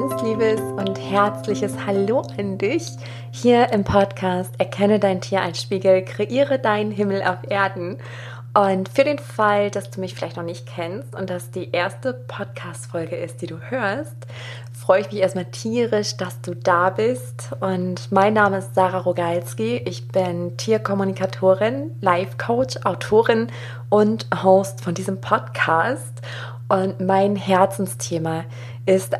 ganz liebes und herzliches Hallo an dich hier im Podcast Erkenne dein Tier als Spiegel, kreiere deinen Himmel auf Erden. Und für den Fall, dass du mich vielleicht noch nicht kennst und das die erste Podcast-Folge ist, die du hörst, freue ich mich erstmal tierisch, dass du da bist. Und mein Name ist Sarah Rogalski. Ich bin Tierkommunikatorin, Life-Coach, Autorin und Host von diesem Podcast. Und mein Herzensthema ist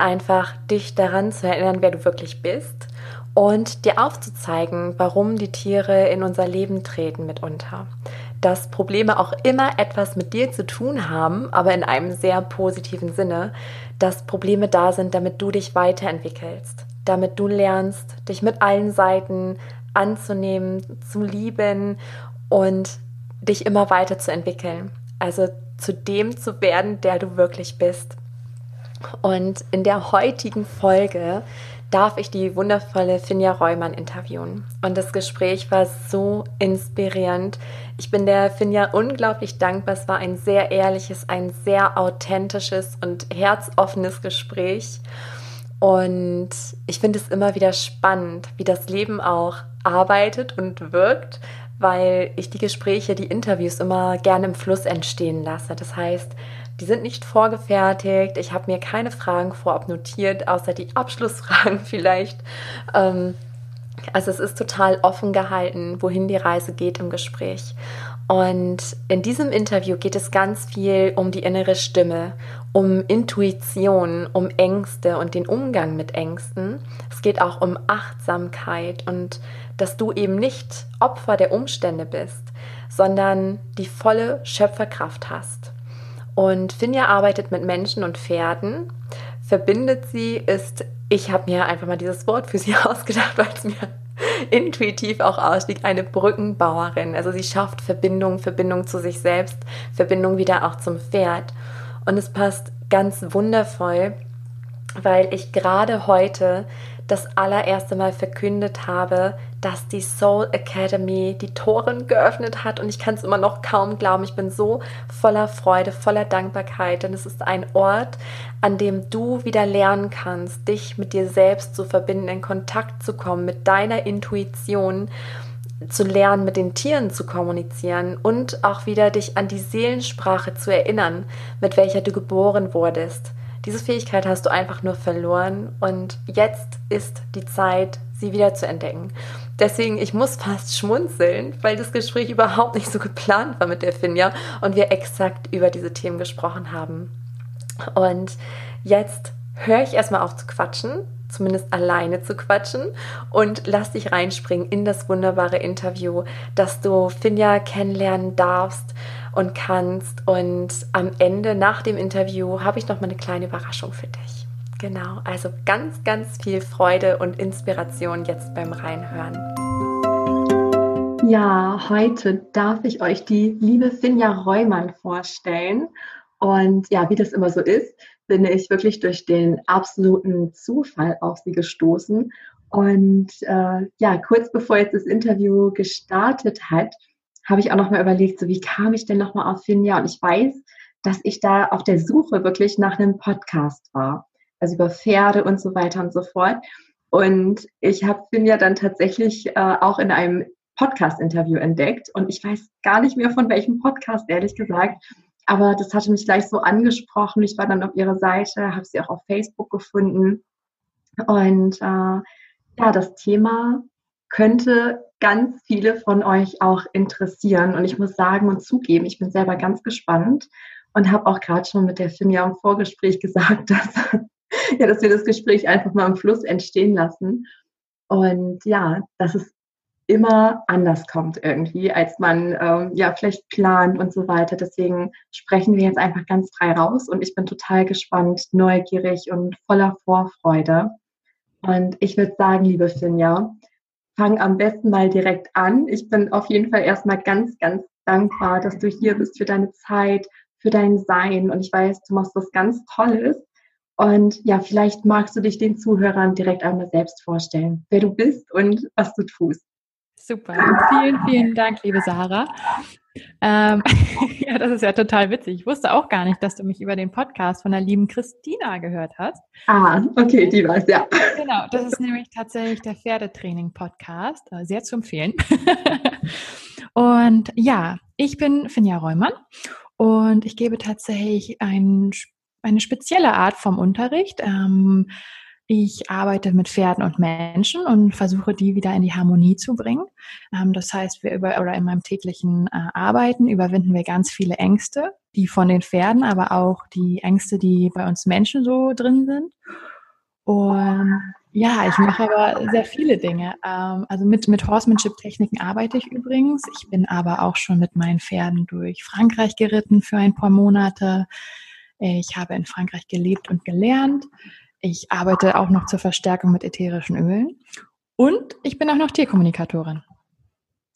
einfach, dich daran zu erinnern, wer du wirklich bist und dir aufzuzeigen, warum die Tiere in unser Leben treten mitunter. Dass Probleme auch immer etwas mit dir zu tun haben, aber in einem sehr positiven Sinne, dass Probleme da sind, damit du dich weiterentwickelst, damit du lernst, dich mit allen Seiten anzunehmen, zu lieben und dich immer weiterzuentwickeln. Also zu dem zu werden, der du wirklich bist. Und in der heutigen Folge darf ich die wundervolle Finja Reumann interviewen. Und das Gespräch war so inspirierend. Ich bin der Finja unglaublich dankbar. Es war ein sehr ehrliches, ein sehr authentisches und herzoffenes Gespräch. Und ich finde es immer wieder spannend, wie das Leben auch arbeitet und wirkt, weil ich die Gespräche, die Interviews immer gerne im Fluss entstehen lasse. Das heißt, die sind nicht vorgefertigt. Ich habe mir keine Fragen vorab notiert, außer die Abschlussfragen vielleicht. Ähm, also es ist total offen gehalten, wohin die Reise geht im Gespräch. Und in diesem Interview geht es ganz viel um die innere Stimme, um Intuition, um Ängste und den Umgang mit Ängsten. Es geht auch um Achtsamkeit und dass du eben nicht Opfer der Umstände bist, sondern die volle Schöpferkraft hast. Und Finja arbeitet mit Menschen und Pferden, verbindet sie, ist, ich habe mir einfach mal dieses Wort für sie ausgedacht, weil es mir intuitiv auch ausstieg, eine Brückenbauerin. Also sie schafft Verbindung, Verbindung zu sich selbst, Verbindung wieder auch zum Pferd. Und es passt ganz wundervoll, weil ich gerade heute das allererste Mal verkündet habe, dass die Soul Academy die Toren geöffnet hat und ich kann es immer noch kaum glauben. Ich bin so voller Freude, voller Dankbarkeit, denn es ist ein Ort, an dem du wieder lernen kannst, dich mit dir selbst zu verbinden, in Kontakt zu kommen, mit deiner Intuition zu lernen, mit den Tieren zu kommunizieren und auch wieder dich an die Seelensprache zu erinnern, mit welcher du geboren wurdest. Diese Fähigkeit hast du einfach nur verloren und jetzt ist die Zeit, sie wieder zu entdecken. Deswegen, ich muss fast schmunzeln, weil das Gespräch überhaupt nicht so geplant war mit der Finja und wir exakt über diese Themen gesprochen haben. Und jetzt höre ich erstmal auf zu quatschen, zumindest alleine zu quatschen und lass dich reinspringen in das wunderbare Interview, dass du Finja kennenlernen darfst und kannst. Und am Ende, nach dem Interview, habe ich noch mal eine kleine Überraschung für dich. Genau, also ganz, ganz viel Freude und Inspiration jetzt beim Reinhören. Ja, heute darf ich euch die liebe Finja Reumann vorstellen. Und ja, wie das immer so ist, bin ich wirklich durch den absoluten Zufall auf sie gestoßen. Und äh, ja, kurz bevor jetzt das Interview gestartet hat, habe ich auch noch mal überlegt, so wie kam ich denn noch mal auf Finja? Und ich weiß, dass ich da auf der Suche wirklich nach einem Podcast war, also über Pferde und so weiter und so fort. Und ich habe Finja dann tatsächlich äh, auch in einem Podcast-Interview entdeckt. Und ich weiß gar nicht mehr von welchem Podcast, ehrlich gesagt. Aber das hatte mich gleich so angesprochen. Ich war dann auf ihrer Seite, habe sie auch auf Facebook gefunden. Und äh, ja, das Thema könnte ganz viele von euch auch interessieren. Und ich muss sagen und zugeben, ich bin selber ganz gespannt und habe auch gerade schon mit der Finja im Vorgespräch gesagt, dass, ja, dass wir das Gespräch einfach mal im Fluss entstehen lassen. Und ja, dass es immer anders kommt irgendwie, als man ähm, ja vielleicht plant und so weiter. Deswegen sprechen wir jetzt einfach ganz frei raus und ich bin total gespannt, neugierig und voller Vorfreude. Und ich würde sagen, liebe Finja, fang am besten mal direkt an. Ich bin auf jeden Fall erstmal ganz, ganz dankbar, dass du hier bist für deine Zeit, für dein Sein. Und ich weiß, du machst was ganz Tolles. Und ja, vielleicht magst du dich den Zuhörern direkt einmal selbst vorstellen, wer du bist und was du tust. Super. Vielen, vielen Dank, liebe Sarah. Ähm, ja, das ist ja total witzig. Ich wusste auch gar nicht, dass du mich über den Podcast von der lieben Christina gehört hast. Ah, okay, die weiß, ja. Genau, das ist nämlich tatsächlich der Pferdetraining-Podcast. Äh, sehr zu empfehlen. und ja, ich bin Finja Reumann und ich gebe tatsächlich ein, eine spezielle Art vom Unterricht. Ähm, ich arbeite mit Pferden und Menschen und versuche, die wieder in die Harmonie zu bringen. Ähm, das heißt, wir über oder in meinem täglichen äh, Arbeiten überwinden wir ganz viele Ängste, die von den Pferden, aber auch die Ängste, die bei uns Menschen so drin sind. Und ja, ich mache aber sehr viele Dinge. Ähm, also mit, mit Horsemanship-Techniken arbeite ich übrigens. Ich bin aber auch schon mit meinen Pferden durch Frankreich geritten für ein paar Monate. Ich habe in Frankreich gelebt und gelernt. Ich arbeite auch noch zur Verstärkung mit ätherischen Ölen und ich bin auch noch Tierkommunikatorin.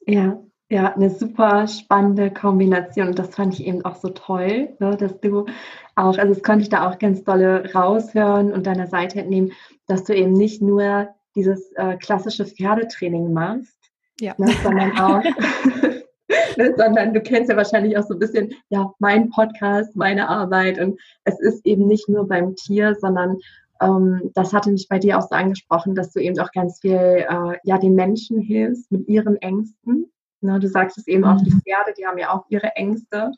Ja, ja, eine super spannende Kombination und das fand ich eben auch so toll, ne, dass du auch, also das konnte ich da auch ganz dolle raushören und deiner Seite entnehmen, dass du eben nicht nur dieses äh, klassische Pferdetraining machst, ja. ne, sondern auch ne, sondern du kennst ja wahrscheinlich auch so ein bisschen, ja, mein Podcast, meine Arbeit und es ist eben nicht nur beim Tier, sondern ähm, das hatte mich bei dir auch so angesprochen, dass du eben auch ganz viel äh, ja, den Menschen hilfst mit ihren Ängsten. Ne, du sagst es eben mhm. auch, die Pferde, die haben ja auch ihre Ängste.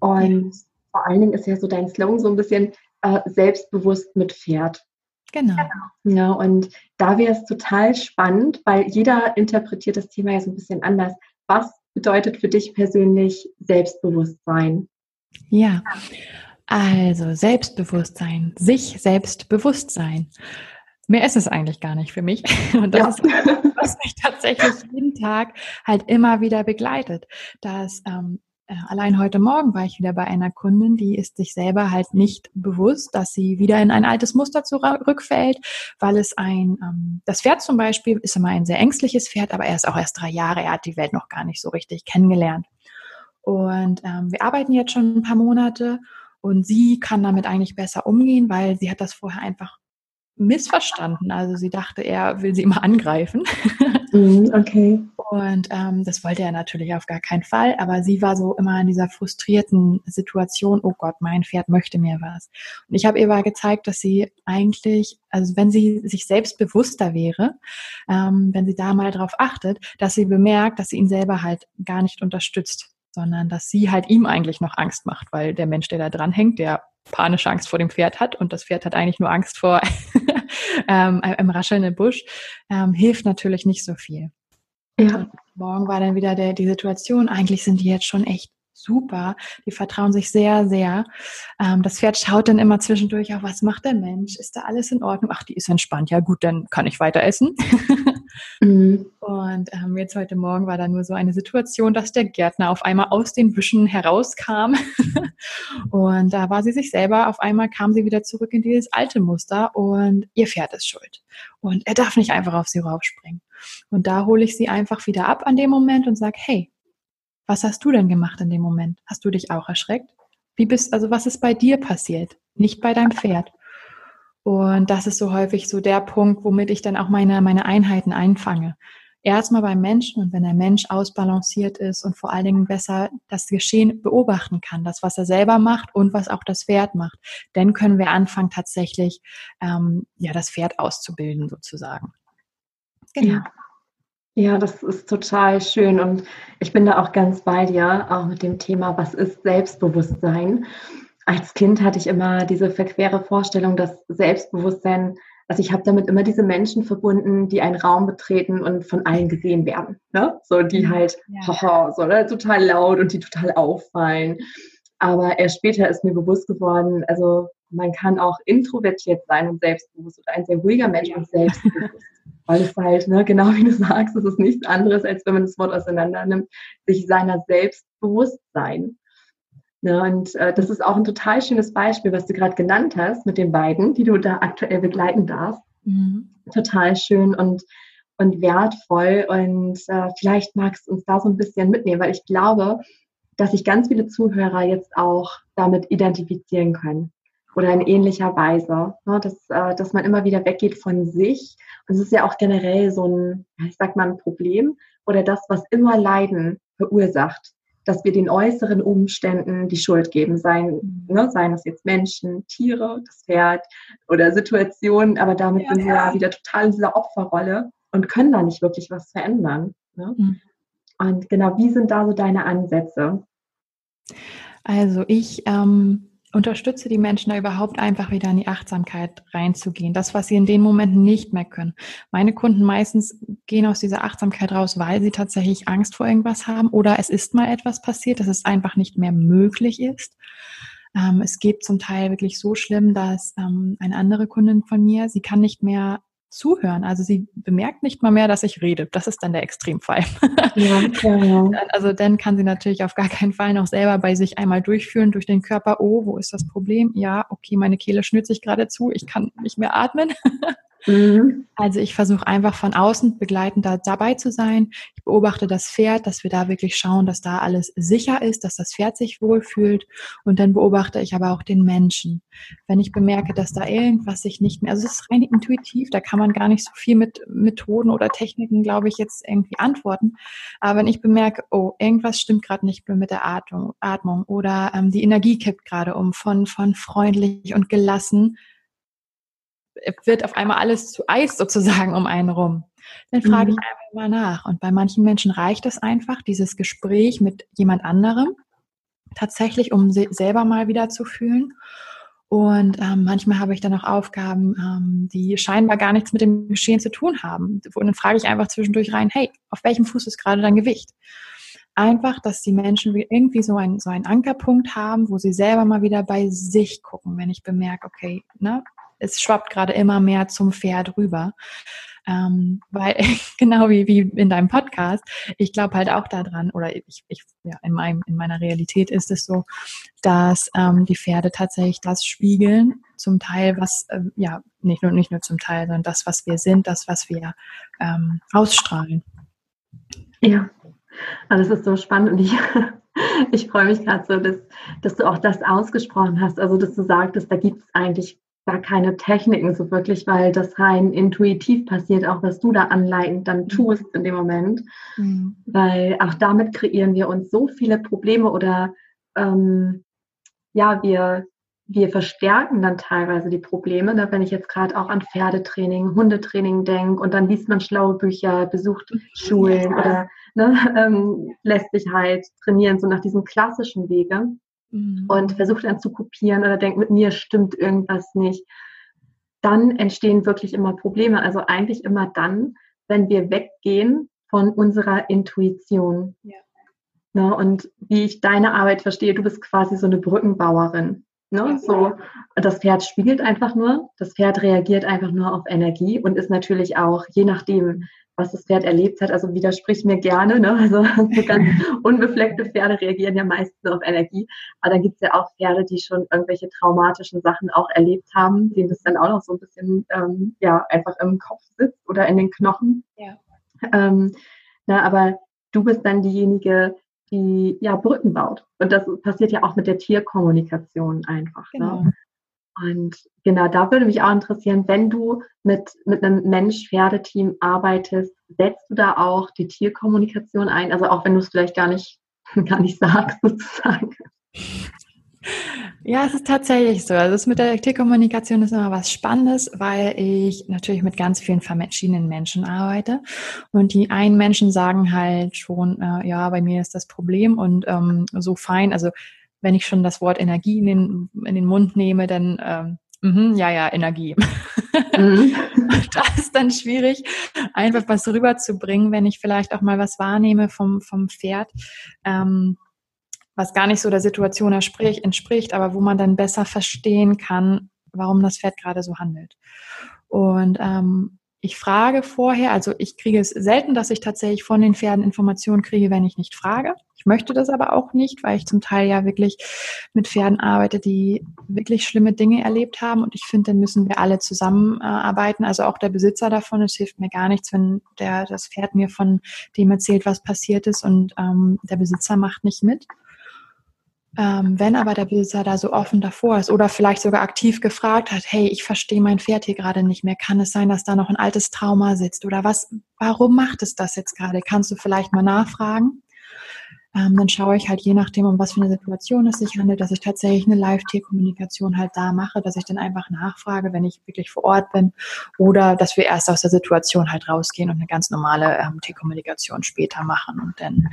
Und ja. vor allen Dingen ist ja so dein Slogan so ein bisschen äh, selbstbewusst mit Pferd. Genau. Ja, und da wäre es total spannend, weil jeder interpretiert das Thema ja so ein bisschen anders. Was bedeutet für dich persönlich Selbstbewusstsein? Ja, also Selbstbewusstsein, sich selbst bewusst sein. Mehr ist es eigentlich gar nicht für mich. Und das ja. ist, was mich tatsächlich jeden Tag halt immer wieder begleitet. Dass ähm, äh, allein heute Morgen war ich wieder bei einer Kundin, die ist sich selber halt nicht bewusst, dass sie wieder in ein altes Muster zurückfällt, weil es ein, ähm, das Pferd zum Beispiel ist immer ein sehr ängstliches Pferd, aber er ist auch erst drei Jahre, er hat die Welt noch gar nicht so richtig kennengelernt. Und ähm, wir arbeiten jetzt schon ein paar Monate und sie kann damit eigentlich besser umgehen, weil sie hat das vorher einfach missverstanden. Also sie dachte, er will sie immer angreifen. Mhm, okay. Und ähm, das wollte er natürlich auf gar keinen Fall. Aber sie war so immer in dieser frustrierten Situation, oh Gott, mein Pferd möchte mir was. Und ich habe ihr mal gezeigt, dass sie eigentlich, also wenn sie sich selbst bewusster wäre, ähm, wenn sie da mal drauf achtet, dass sie bemerkt, dass sie ihn selber halt gar nicht unterstützt sondern dass sie halt ihm eigentlich noch Angst macht, weil der Mensch, der da dran hängt, der panische Angst vor dem Pferd hat und das Pferd hat eigentlich nur Angst vor ähm, einem raschelnden Busch, ähm, hilft natürlich nicht so viel. Ja. morgen war dann wieder der, die Situation, eigentlich sind die jetzt schon echt super. Die vertrauen sich sehr, sehr. Ähm, das Pferd schaut dann immer zwischendurch auch, was macht der Mensch? Ist da alles in Ordnung? Ach, die ist entspannt. Ja gut, dann kann ich weiter essen. mhm. Und ähm, jetzt heute Morgen war da nur so eine Situation, dass der Gärtner auf einmal aus den Büschen herauskam. und da war sie sich selber, auf einmal kam sie wieder zurück in dieses alte Muster und ihr Pferd ist schuld. Und er darf nicht einfach auf sie raufspringen. Und da hole ich sie einfach wieder ab an dem Moment und sage, hey, was hast du denn gemacht in dem Moment? Hast du dich auch erschreckt? Wie bist, also was ist bei dir passiert? Nicht bei deinem Pferd. Und das ist so häufig so der Punkt, womit ich dann auch meine, meine Einheiten einfange. Erstmal beim Menschen und wenn der Mensch ausbalanciert ist und vor allen Dingen besser das Geschehen beobachten kann, das, was er selber macht und was auch das Pferd macht, dann können wir anfangen, tatsächlich ähm, ja, das Pferd auszubilden sozusagen. Genau. Ja. Ja, das ist total schön und ich bin da auch ganz bei dir, auch mit dem Thema, was ist Selbstbewusstsein? Als Kind hatte ich immer diese verquere Vorstellung, dass Selbstbewusstsein, also ich habe damit immer diese Menschen verbunden, die einen Raum betreten und von allen gesehen werden. Ne? So, die mhm. halt, ja. haha, so, ne? total laut und die total auffallen. Aber erst später ist mir bewusst geworden, also man kann auch introvertiert sein und selbstbewusst oder ein sehr ruhiger Mensch ja. und selbstbewusst. Weil es halt, ne, genau wie du sagst, es ist nichts anderes, als wenn man das Wort auseinander nimmt, sich seiner selbst bewusst sein. Ne, und äh, das ist auch ein total schönes Beispiel, was du gerade genannt hast mit den beiden, die du da aktuell begleiten darfst. Mhm. Total schön und, und wertvoll. Und äh, vielleicht magst du uns da so ein bisschen mitnehmen, weil ich glaube, dass sich ganz viele Zuhörer jetzt auch damit identifizieren können oder in ähnlicher Weise, ne, dass, äh, dass man immer wieder weggeht von sich. Und es ist ja auch generell so ein, ich sag mal, ein Problem oder das, was immer Leiden verursacht, dass wir den äußeren Umständen die Schuld geben, seien, ne, seien es jetzt Menschen, Tiere, das Pferd oder Situationen, aber damit ja, sind wir ja wieder total in dieser Opferrolle und können da nicht wirklich was verändern. Ne? Mhm. Und genau, wie sind da so deine Ansätze? Also ich ähm, unterstütze die Menschen da überhaupt einfach wieder in die Achtsamkeit reinzugehen. Das, was sie in den Momenten nicht mehr können. Meine Kunden meistens gehen aus dieser Achtsamkeit raus, weil sie tatsächlich Angst vor irgendwas haben oder es ist mal etwas passiert, dass es einfach nicht mehr möglich ist. Ähm, es geht zum Teil wirklich so schlimm, dass ähm, eine andere Kundin von mir, sie kann nicht mehr zuhören. Also sie bemerkt nicht mal mehr, dass ich rede. Das ist dann der Extremfall. Ja, klar, ja. Also dann kann sie natürlich auf gar keinen Fall noch selber bei sich einmal durchführen durch den Körper. Oh, wo ist das Problem? Ja, okay, meine Kehle schnürt sich gerade zu. Ich kann nicht mehr atmen. Mhm. Also ich versuche einfach von außen begleitend da dabei zu sein. Ich beobachte das Pferd, dass wir da wirklich schauen, dass da alles sicher ist, dass das Pferd sich wohlfühlt. Und dann beobachte ich aber auch den Menschen. Wenn ich bemerke, dass da irgendwas sich nicht mehr, also es ist rein intuitiv, da kann man gar nicht so viel mit Methoden oder Techniken, glaube ich, jetzt irgendwie antworten. Aber wenn ich bemerke, oh, irgendwas stimmt gerade nicht mehr mit der Atmung, Atmung oder ähm, die Energie kippt gerade um von, von freundlich und gelassen wird auf einmal alles zu Eis sozusagen um einen rum. Dann frage mhm. ich einfach mal nach. Und bei manchen Menschen reicht es einfach, dieses Gespräch mit jemand anderem, tatsächlich, um selber mal wieder zu fühlen. Und ähm, manchmal habe ich dann auch Aufgaben, ähm, die scheinbar gar nichts mit dem Geschehen zu tun haben. Und dann frage ich einfach zwischendurch rein, hey, auf welchem Fuß ist gerade dein Gewicht? Einfach, dass die Menschen irgendwie so, ein, so einen Ankerpunkt haben, wo sie selber mal wieder bei sich gucken, wenn ich bemerke, okay, ne, es schwappt gerade immer mehr zum Pferd rüber. Ähm, weil genau wie, wie in deinem Podcast, ich glaube halt auch daran, oder ich, ich ja, in, meinem, in meiner Realität ist es so, dass ähm, die Pferde tatsächlich das spiegeln, zum Teil, was, äh, ja, nicht nur, nicht nur zum Teil, sondern das, was wir sind, das, was wir ähm, ausstrahlen. Ja, also das ist so spannend und ich, ich freue mich gerade so, dass, dass du auch das ausgesprochen hast, also dass du sagtest, da gibt es eigentlich gar keine Techniken so wirklich, weil das rein intuitiv passiert, auch was du da anleitend dann mhm. tust in dem Moment. Mhm. Weil auch damit kreieren wir uns so viele Probleme oder ähm, ja, wir, wir verstärken dann teilweise die Probleme. Ne? Wenn ich jetzt gerade auch an Pferdetraining, Hundetraining denke und dann liest man schlaue Bücher, besucht Schulen ja. oder ne, ähm, lässt sich halt trainieren, so nach diesem klassischen Wege mhm. und versucht dann zu kopieren oder denkt, mit mir stimmt irgendwas nicht, dann entstehen wirklich immer Probleme. Also eigentlich immer dann, wenn wir weggehen von unserer Intuition. Ja. Ne, und wie ich deine Arbeit verstehe, du bist quasi so eine Brückenbauerin. Ne? So, das Pferd spiegelt einfach nur, das Pferd reagiert einfach nur auf Energie und ist natürlich auch, je nachdem, was das Pferd erlebt hat. Also widersprich mir gerne. Ne? Also so ganz unbefleckte Pferde reagieren ja meistens auf Energie. Aber dann gibt es ja auch Pferde, die schon irgendwelche traumatischen Sachen auch erlebt haben, denen das dann auch noch so ein bisschen ähm, ja einfach im Kopf sitzt oder in den Knochen. Ja. Ähm, na, aber du bist dann diejenige, die ja Brücken baut. Und das passiert ja auch mit der Tierkommunikation einfach. Ne? Genau. Ne? Und genau, da würde mich auch interessieren, wenn du mit, mit einem Mensch-Pferdeteam arbeitest, setzt du da auch die Tierkommunikation ein? Also auch wenn du es vielleicht gar nicht, gar nicht sagst, sozusagen. Ja, es ist tatsächlich so. Also das mit der Tierkommunikation ist immer was Spannendes, weil ich natürlich mit ganz vielen verschiedenen Menschen arbeite. Und die einen Menschen sagen halt schon, äh, ja, bei mir ist das Problem und ähm, so fein. Also wenn ich schon das Wort Energie in den, in den Mund nehme, dann ähm, mh, ja, ja, Energie. Mhm. das ist dann schwierig, einfach was rüberzubringen, wenn ich vielleicht auch mal was wahrnehme vom, vom Pferd, ähm, was gar nicht so der Situation entspricht, aber wo man dann besser verstehen kann, warum das Pferd gerade so handelt. Und ähm, ich frage vorher, also ich kriege es selten, dass ich tatsächlich von den Pferden Informationen kriege, wenn ich nicht frage. Ich möchte das aber auch nicht, weil ich zum Teil ja wirklich mit Pferden arbeite, die wirklich schlimme Dinge erlebt haben. Und ich finde, dann müssen wir alle zusammenarbeiten, also auch der Besitzer davon. Es hilft mir gar nichts, wenn der, das Pferd mir von dem erzählt, was passiert ist und ähm, der Besitzer macht nicht mit. Ähm, wenn aber der Besitzer da so offen davor ist oder vielleicht sogar aktiv gefragt hat, hey, ich verstehe mein Pferd hier gerade nicht mehr, kann es sein, dass da noch ein altes Trauma sitzt oder was, warum macht es das jetzt gerade? Kannst du vielleicht mal nachfragen? Ähm, dann schaue ich halt je nachdem, um was für eine Situation es sich handelt, dass ich tatsächlich eine Live-Tierkommunikation halt da mache, dass ich dann einfach nachfrage, wenn ich wirklich vor Ort bin oder dass wir erst aus der Situation halt rausgehen und eine ganz normale ähm, Tierkommunikation später machen und dann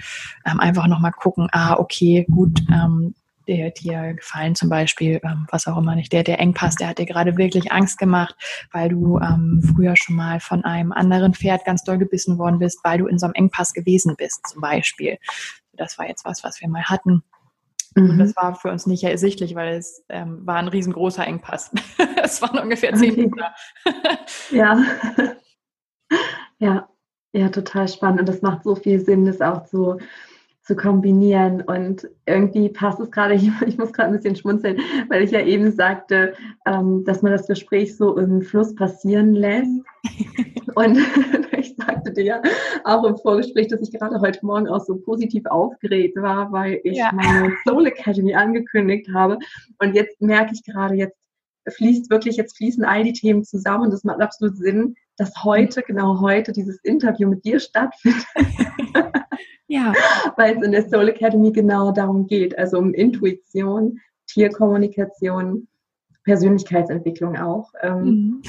ähm, einfach nochmal gucken, ah, okay, gut, ähm, der dir gefallen zum Beispiel, ähm, was auch immer nicht, der, der Engpass, der hat dir gerade wirklich Angst gemacht, weil du ähm, früher schon mal von einem anderen Pferd ganz doll gebissen worden bist, weil du in so einem Engpass gewesen bist, zum Beispiel. Das war jetzt was, was wir mal hatten. Mhm. Das war für uns nicht ersichtlich, weil es ähm, war ein riesengroßer Engpass. es waren ungefähr zehn Meter. ja. ja, ja, total spannend. Und das macht so viel Sinn, das auch so zu kombinieren. Und irgendwie passt es gerade, ich muss gerade ein bisschen schmunzeln, weil ich ja eben sagte, ähm, dass man das Gespräch so im Fluss passieren lässt. Und ich sagte dir ja auch im Vorgespräch, dass ich gerade heute Morgen auch so positiv aufgeregt war, weil ich ja. meine Soul Academy angekündigt habe. Und jetzt merke ich gerade, jetzt fließt wirklich, jetzt fließen all die Themen zusammen und das macht absolut Sinn, dass heute, genau heute, dieses Interview mit dir stattfindet. Ja. Weil es in der Soul Academy genau darum geht, also um Intuition, Tierkommunikation, Persönlichkeitsentwicklung auch, ähm, mhm.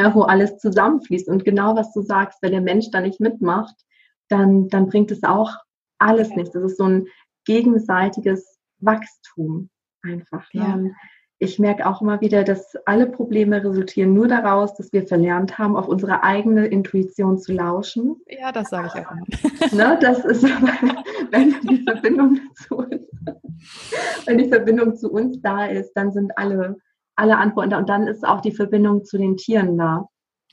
ja, wo alles zusammenfließt. Und genau was du sagst, wenn der Mensch da nicht mitmacht, dann, dann bringt es auch alles nichts. Das ist so ein gegenseitiges Wachstum einfach. Ja. Ne? ich merke auch immer wieder, dass alle Probleme resultieren nur daraus, dass wir verlernt haben, auf unsere eigene Intuition zu lauschen. Ja, das sage ich auch immer. Ne, das ist, wenn die Verbindung zu uns, wenn die Verbindung zu uns da ist, dann sind alle, alle Antworten da und dann ist auch die Verbindung zu den Tieren da.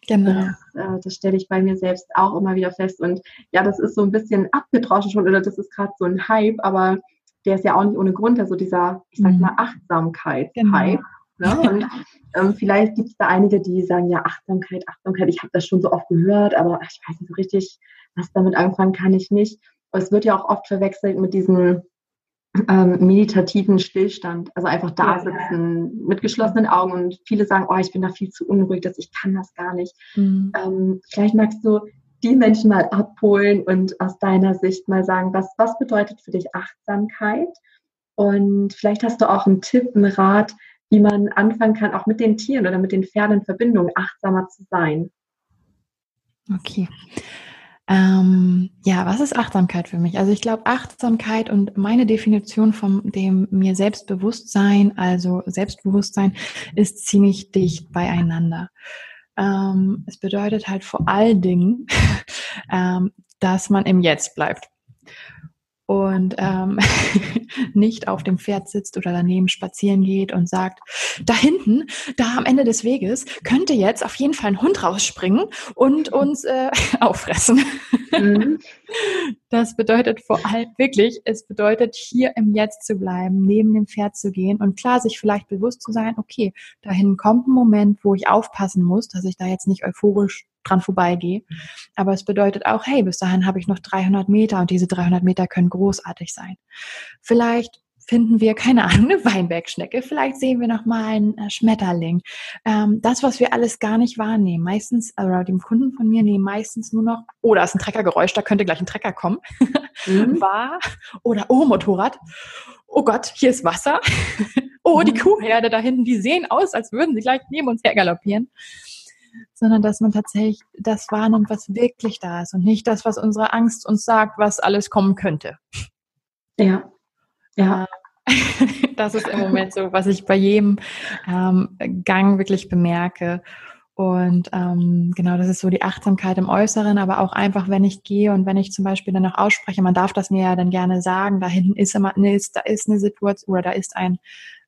Genau. Das, äh, das stelle ich bei mir selbst auch immer wieder fest. Und ja, das ist so ein bisschen abgedroschen schon oder das ist gerade so ein Hype, aber der ist ja auch nicht ohne Grund, also dieser, ich sag mhm. mal, Achtsamkeit-Hype. Genau. Ne? Und ähm, vielleicht gibt es da einige, die sagen, ja, Achtsamkeit, Achtsamkeit, ich habe das schon so oft gehört, aber ich weiß nicht so richtig, was damit anfangen kann ich nicht. Aber es wird ja auch oft verwechselt mit diesem ähm, meditativen Stillstand, also einfach da sitzen mit geschlossenen Augen und viele sagen, oh, ich bin da viel zu unruhig, dass ich kann das gar nicht. Mhm. Ähm, vielleicht magst du die Menschen mal abholen und aus deiner Sicht mal sagen, was, was bedeutet für dich Achtsamkeit? Und vielleicht hast du auch einen Tipp, einen Rat, wie man anfangen kann, auch mit den Tieren oder mit den Pferden in Verbindung achtsamer zu sein. Okay. Ähm, ja, was ist Achtsamkeit für mich? Also ich glaube, Achtsamkeit und meine Definition von dem mir Selbstbewusstsein, also Selbstbewusstsein, ist ziemlich dicht beieinander. Ähm, es bedeutet halt vor allen Dingen, ähm, dass man im Jetzt bleibt und ähm, nicht auf dem Pferd sitzt oder daneben spazieren geht und sagt, da hinten, da am Ende des Weges, könnte jetzt auf jeden Fall ein Hund rausspringen und uns äh, auffressen. Mhm. Das bedeutet vor allem wirklich, es bedeutet hier im Jetzt zu bleiben, neben dem Pferd zu gehen und klar sich vielleicht bewusst zu sein, okay, dahin kommt ein Moment, wo ich aufpassen muss, dass ich da jetzt nicht euphorisch dran vorbeigehe. Aber es bedeutet auch, hey, bis dahin habe ich noch 300 Meter und diese 300 Meter können großartig sein. Vielleicht finden wir, keine Ahnung, eine Weinbergschnecke. Vielleicht sehen wir noch mal einen äh, Schmetterling. Ähm, das, was wir alles gar nicht wahrnehmen. Meistens, oder dem Kunden von mir nehmen meistens nur noch, oh, da ist ein Treckergeräusch, da könnte gleich ein Trecker kommen. Mhm. War. Oder, oh, Motorrad. Oh Gott, hier ist Wasser. oh, die mhm. Kuhherde da hinten, die sehen aus, als würden sie gleich neben uns hergaloppieren sondern dass man tatsächlich das wahrnimmt, was wirklich da ist und nicht das, was unsere Angst uns sagt, was alles kommen könnte. Ja, ja. Das ist im Moment so, was ich bei jedem ähm, Gang wirklich bemerke. Und ähm, genau, das ist so die Achtsamkeit im Äußeren, aber auch einfach, wenn ich gehe und wenn ich zum Beispiel dann auch ausspreche, man darf das mir ja dann gerne sagen, da hinten ist immer, ist, da ist eine Situation oder da ist ein,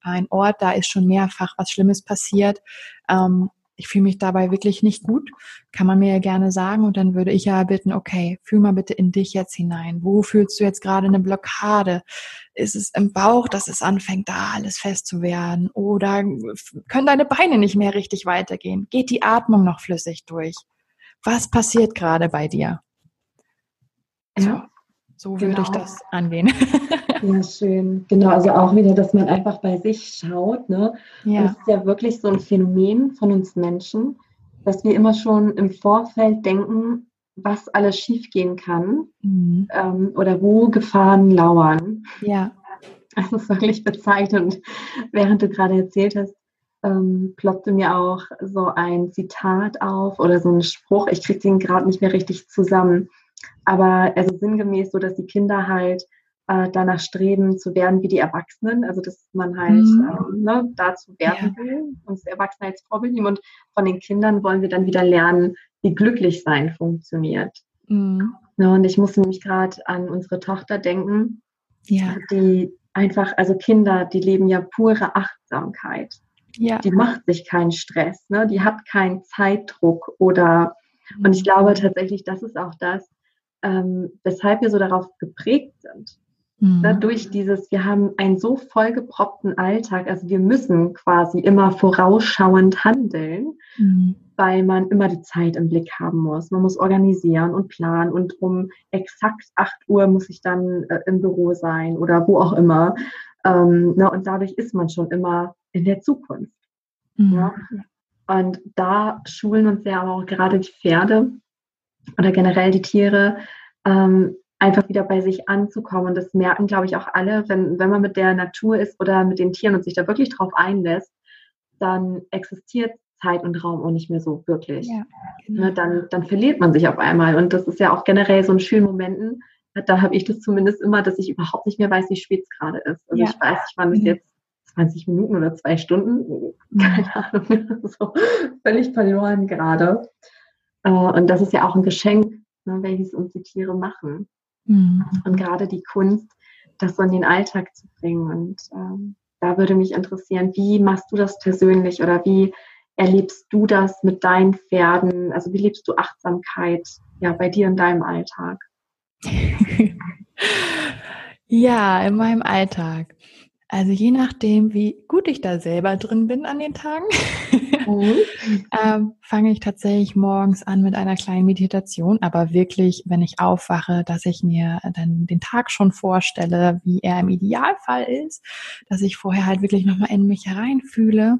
ein Ort, da ist schon mehrfach was Schlimmes passiert. Ähm, ich fühle mich dabei wirklich nicht gut, kann man mir ja gerne sagen und dann würde ich ja bitten, okay, fühl mal bitte in dich jetzt hinein. Wo fühlst du jetzt gerade eine Blockade? Ist es im Bauch, dass es anfängt, da alles fest zu werden? Oder können deine Beine nicht mehr richtig weitergehen? Geht die Atmung noch flüssig durch? Was passiert gerade bei dir? So, so würde genau. ich das angehen. Ja, schön. Genau, also auch wieder, dass man einfach bei sich schaut. Ne? Ja. Das ist ja wirklich so ein Phänomen von uns Menschen, dass wir immer schon im Vorfeld denken, was alles schiefgehen kann mhm. ähm, oder wo Gefahren lauern. Ja. Das ist wirklich bezeichnend. Während du gerade erzählt hast, ähm, ploppte mir auch so ein Zitat auf oder so ein Spruch. Ich kriege den gerade nicht mehr richtig zusammen. Aber also sinngemäß so, dass die Kinder halt äh, danach streben zu werden wie die Erwachsenen. Also dass man halt mhm. ähm, ne, dazu werden ja. will und das Erwachsene als Vorbild nehmen. Und von den Kindern wollen wir dann wieder lernen, wie glücklich sein funktioniert. Mhm. Ja, ne, und ich musste nämlich gerade an unsere Tochter denken, ja. die einfach, also Kinder, die leben ja pure Achtsamkeit. Ja. Die macht sich keinen Stress, ne? die hat keinen Zeitdruck oder, mhm. und ich glaube tatsächlich, das ist auch das, ähm, weshalb wir so darauf geprägt sind. Mhm. Ne? Durch dieses, wir haben einen so vollgeproppten Alltag, also wir müssen quasi immer vorausschauend handeln, mhm. weil man immer die Zeit im Blick haben muss. Man muss organisieren und planen und um exakt 8 Uhr muss ich dann äh, im Büro sein oder wo auch immer. Ähm, ne? Und dadurch ist man schon immer in der Zukunft. Mhm. Ja? Und da schulen uns ja auch gerade die Pferde oder generell die Tiere, ähm, einfach wieder bei sich anzukommen. Und das merken, glaube ich, auch alle, wenn, wenn man mit der Natur ist oder mit den Tieren und sich da wirklich drauf einlässt, dann existiert Zeit und Raum auch nicht mehr so wirklich. Ja, genau. ne, dann, dann verliert man sich auf einmal. Und das ist ja auch generell so in schönen Momenten. Da habe ich das zumindest immer, dass ich überhaupt nicht mehr weiß, wie spät es gerade ist. Also ja. ich weiß nicht, wann es mhm. jetzt 20 Minuten oder zwei Stunden, mhm. keine Ahnung, so völlig verloren gerade. Äh, und das ist ja auch ein Geschenk, ne, welches uns die Tiere machen. Mhm. Und gerade die Kunst, das so in den Alltag zu bringen. Und ähm, da würde mich interessieren, wie machst du das persönlich oder wie erlebst du das mit deinen Pferden? Also wie lebst du Achtsamkeit ja bei dir in deinem Alltag? ja, in meinem Alltag. Also je nachdem, wie gut ich da selber drin bin an den Tagen, mhm. ähm, fange ich tatsächlich morgens an mit einer kleinen Meditation, aber wirklich, wenn ich aufwache, dass ich mir dann den Tag schon vorstelle, wie er im Idealfall ist, dass ich vorher halt wirklich nochmal in mich hereinfühle.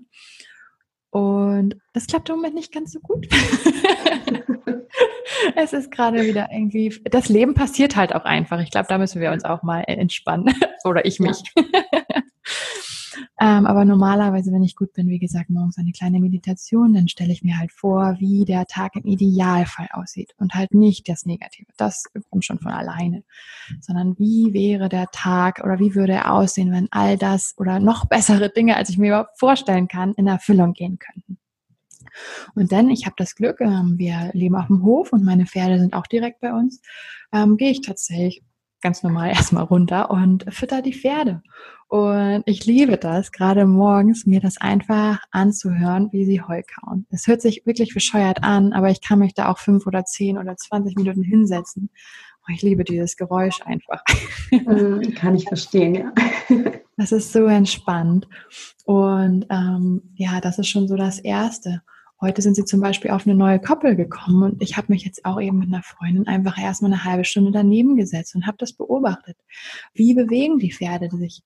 Und das klappt im Moment nicht ganz so gut. es ist gerade wieder irgendwie, das Leben passiert halt auch einfach. Ich glaube, da müssen wir uns auch mal entspannen. Oder ich mich. Ja. Ähm, aber normalerweise, wenn ich gut bin, wie gesagt, morgens eine kleine Meditation, dann stelle ich mir halt vor, wie der Tag im Idealfall aussieht und halt nicht das Negative. Das kommt schon von alleine, sondern wie wäre der Tag oder wie würde er aussehen, wenn all das oder noch bessere Dinge, als ich mir überhaupt vorstellen kann, in Erfüllung gehen könnten. Und dann, ich habe das Glück, ähm, wir leben auf dem Hof und meine Pferde sind auch direkt bei uns, ähm, gehe ich tatsächlich ganz normal erstmal runter und fütter die Pferde. Und ich liebe das, gerade morgens mir das einfach anzuhören, wie sie Heu kauen. Es hört sich wirklich bescheuert an, aber ich kann mich da auch fünf oder zehn oder zwanzig Minuten hinsetzen. Und ich liebe dieses Geräusch einfach. Mhm, kann ich verstehen, ja. Das ist so entspannt. Und ähm, ja, das ist schon so das Erste. Heute sind sie zum Beispiel auf eine neue Koppel gekommen und ich habe mich jetzt auch eben mit einer Freundin einfach erstmal eine halbe Stunde daneben gesetzt und habe das beobachtet. Wie bewegen die Pferde sich?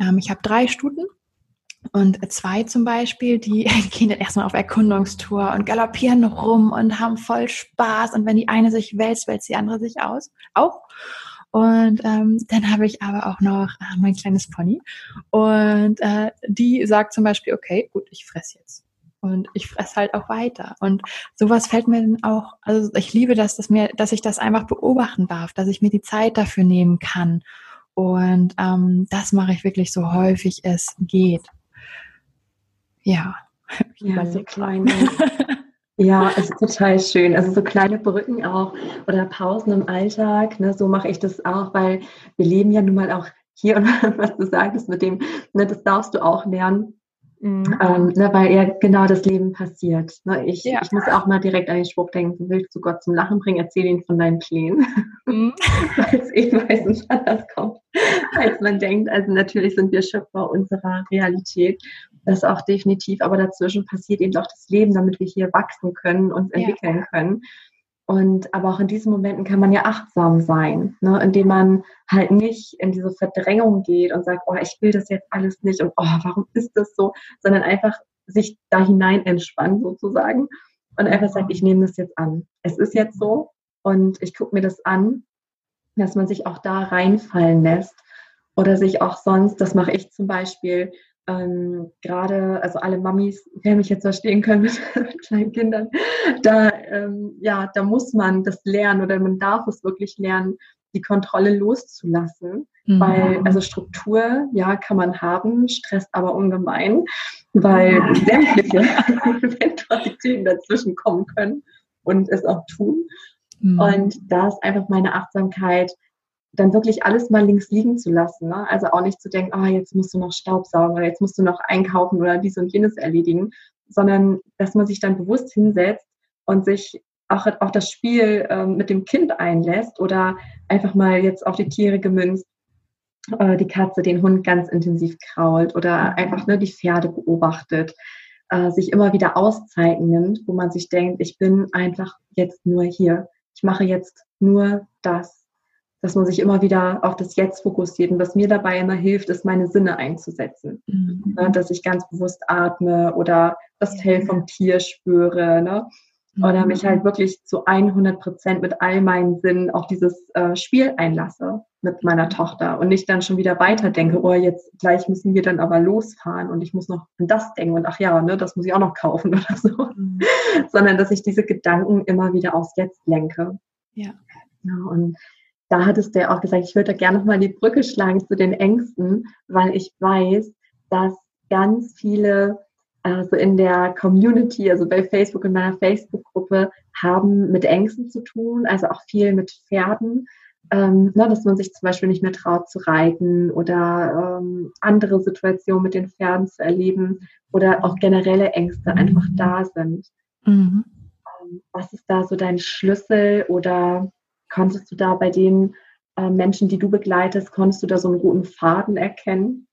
Ähm, ich habe drei Stuten und zwei zum Beispiel, die gehen dann erstmal auf Erkundungstour und galoppieren rum und haben voll Spaß. Und wenn die eine sich wälzt, wälzt die andere sich aus. Auch. Und ähm, dann habe ich aber auch noch äh, mein kleines Pony. Und äh, die sagt zum Beispiel, okay, gut, ich fress jetzt und ich fresse halt auch weiter. Und sowas fällt mir dann auch, also ich liebe das, dass mir, dass ich das einfach beobachten darf, dass ich mir die Zeit dafür nehmen kann. Und ähm, das mache ich wirklich so häufig es geht. Ja. Ja, so kleine. ja, es ist total schön. Also so kleine Brücken auch oder Pausen im Alltag. Ne, so mache ich das auch, weil wir leben ja nun mal auch hier und was du sagtest mit dem, ne, das darfst du auch lernen Mhm. Ähm, ne, weil ja genau das Leben passiert. Ne? Ich, ja. ich muss auch mal direkt an den Spruch denken, willst du Gott zum Lachen bringen, erzähl ihn von deinen Plänen. Mhm. weil es eben meistens anders kommt, als man denkt. Also natürlich sind wir Schöpfer unserer Realität. Das auch definitiv, aber dazwischen passiert eben doch das Leben, damit wir hier wachsen können, uns entwickeln ja. können. Und aber auch in diesen Momenten kann man ja achtsam sein, ne, indem man halt nicht in diese Verdrängung geht und sagt, oh, ich will das jetzt alles nicht und oh, warum ist das so, sondern einfach sich da hinein entspannt sozusagen und einfach sagt, ich nehme das jetzt an. Es ist jetzt so Und ich gucke mir das an, dass man sich auch da reinfallen lässt oder sich auch sonst, das mache ich zum Beispiel, ähm, gerade, also alle Mamis, wer mich jetzt verstehen können mit, kleinen Kindern, da, ähm, ja, da muss man das lernen oder man darf es wirklich lernen, die Kontrolle loszulassen. Mhm. Weil, also Struktur, ja, kann man haben, stresst aber ungemein, weil sämtliche Eventualitäten dazwischen kommen können und es auch tun. Mhm. Und da ist einfach meine Achtsamkeit, dann wirklich alles mal links liegen zu lassen. Ne? Also auch nicht zu denken, ah, jetzt musst du noch Staubsaugen oder jetzt musst du noch einkaufen oder dies und jenes erledigen, sondern dass man sich dann bewusst hinsetzt und sich auch auf das Spiel ähm, mit dem Kind einlässt oder einfach mal jetzt auf die Tiere gemünzt, äh, die Katze den Hund ganz intensiv krault oder einfach ne, die Pferde beobachtet, äh, sich immer wieder Auszeiten nimmt, wo man sich denkt, ich bin einfach jetzt nur hier. Ich mache jetzt nur das dass man sich immer wieder auf das Jetzt fokussiert. Und was mir dabei immer hilft, ist, meine Sinne einzusetzen. Mhm. Ne, dass ich ganz bewusst atme oder das Fell vom Tier spüre. Ne? Oder mhm. mich halt wirklich zu 100 Prozent mit all meinen Sinnen auf dieses äh, Spiel einlasse mit meiner Tochter und nicht dann schon wieder weiterdenke, oh, jetzt gleich müssen wir dann aber losfahren und ich muss noch an das denken und ach ja, ne, das muss ich auch noch kaufen oder so. Mhm. Sondern dass ich diese Gedanken immer wieder aufs Jetzt lenke. Ja. ja und da hattest du ja auch gesagt, ich würde da gerne nochmal die Brücke schlagen zu den Ängsten, weil ich weiß, dass ganz viele also in der Community, also bei Facebook in meiner Facebook-Gruppe, haben mit Ängsten zu tun, also auch viel mit Pferden, ähm, ne, dass man sich zum Beispiel nicht mehr traut zu reiten oder ähm, andere Situationen mit den Pferden zu erleben oder auch generelle Ängste einfach da sind. Mhm. Ähm, was ist da so dein Schlüssel oder Konntest du da bei den äh, Menschen, die du begleitest, konntest du da so einen roten Faden erkennen?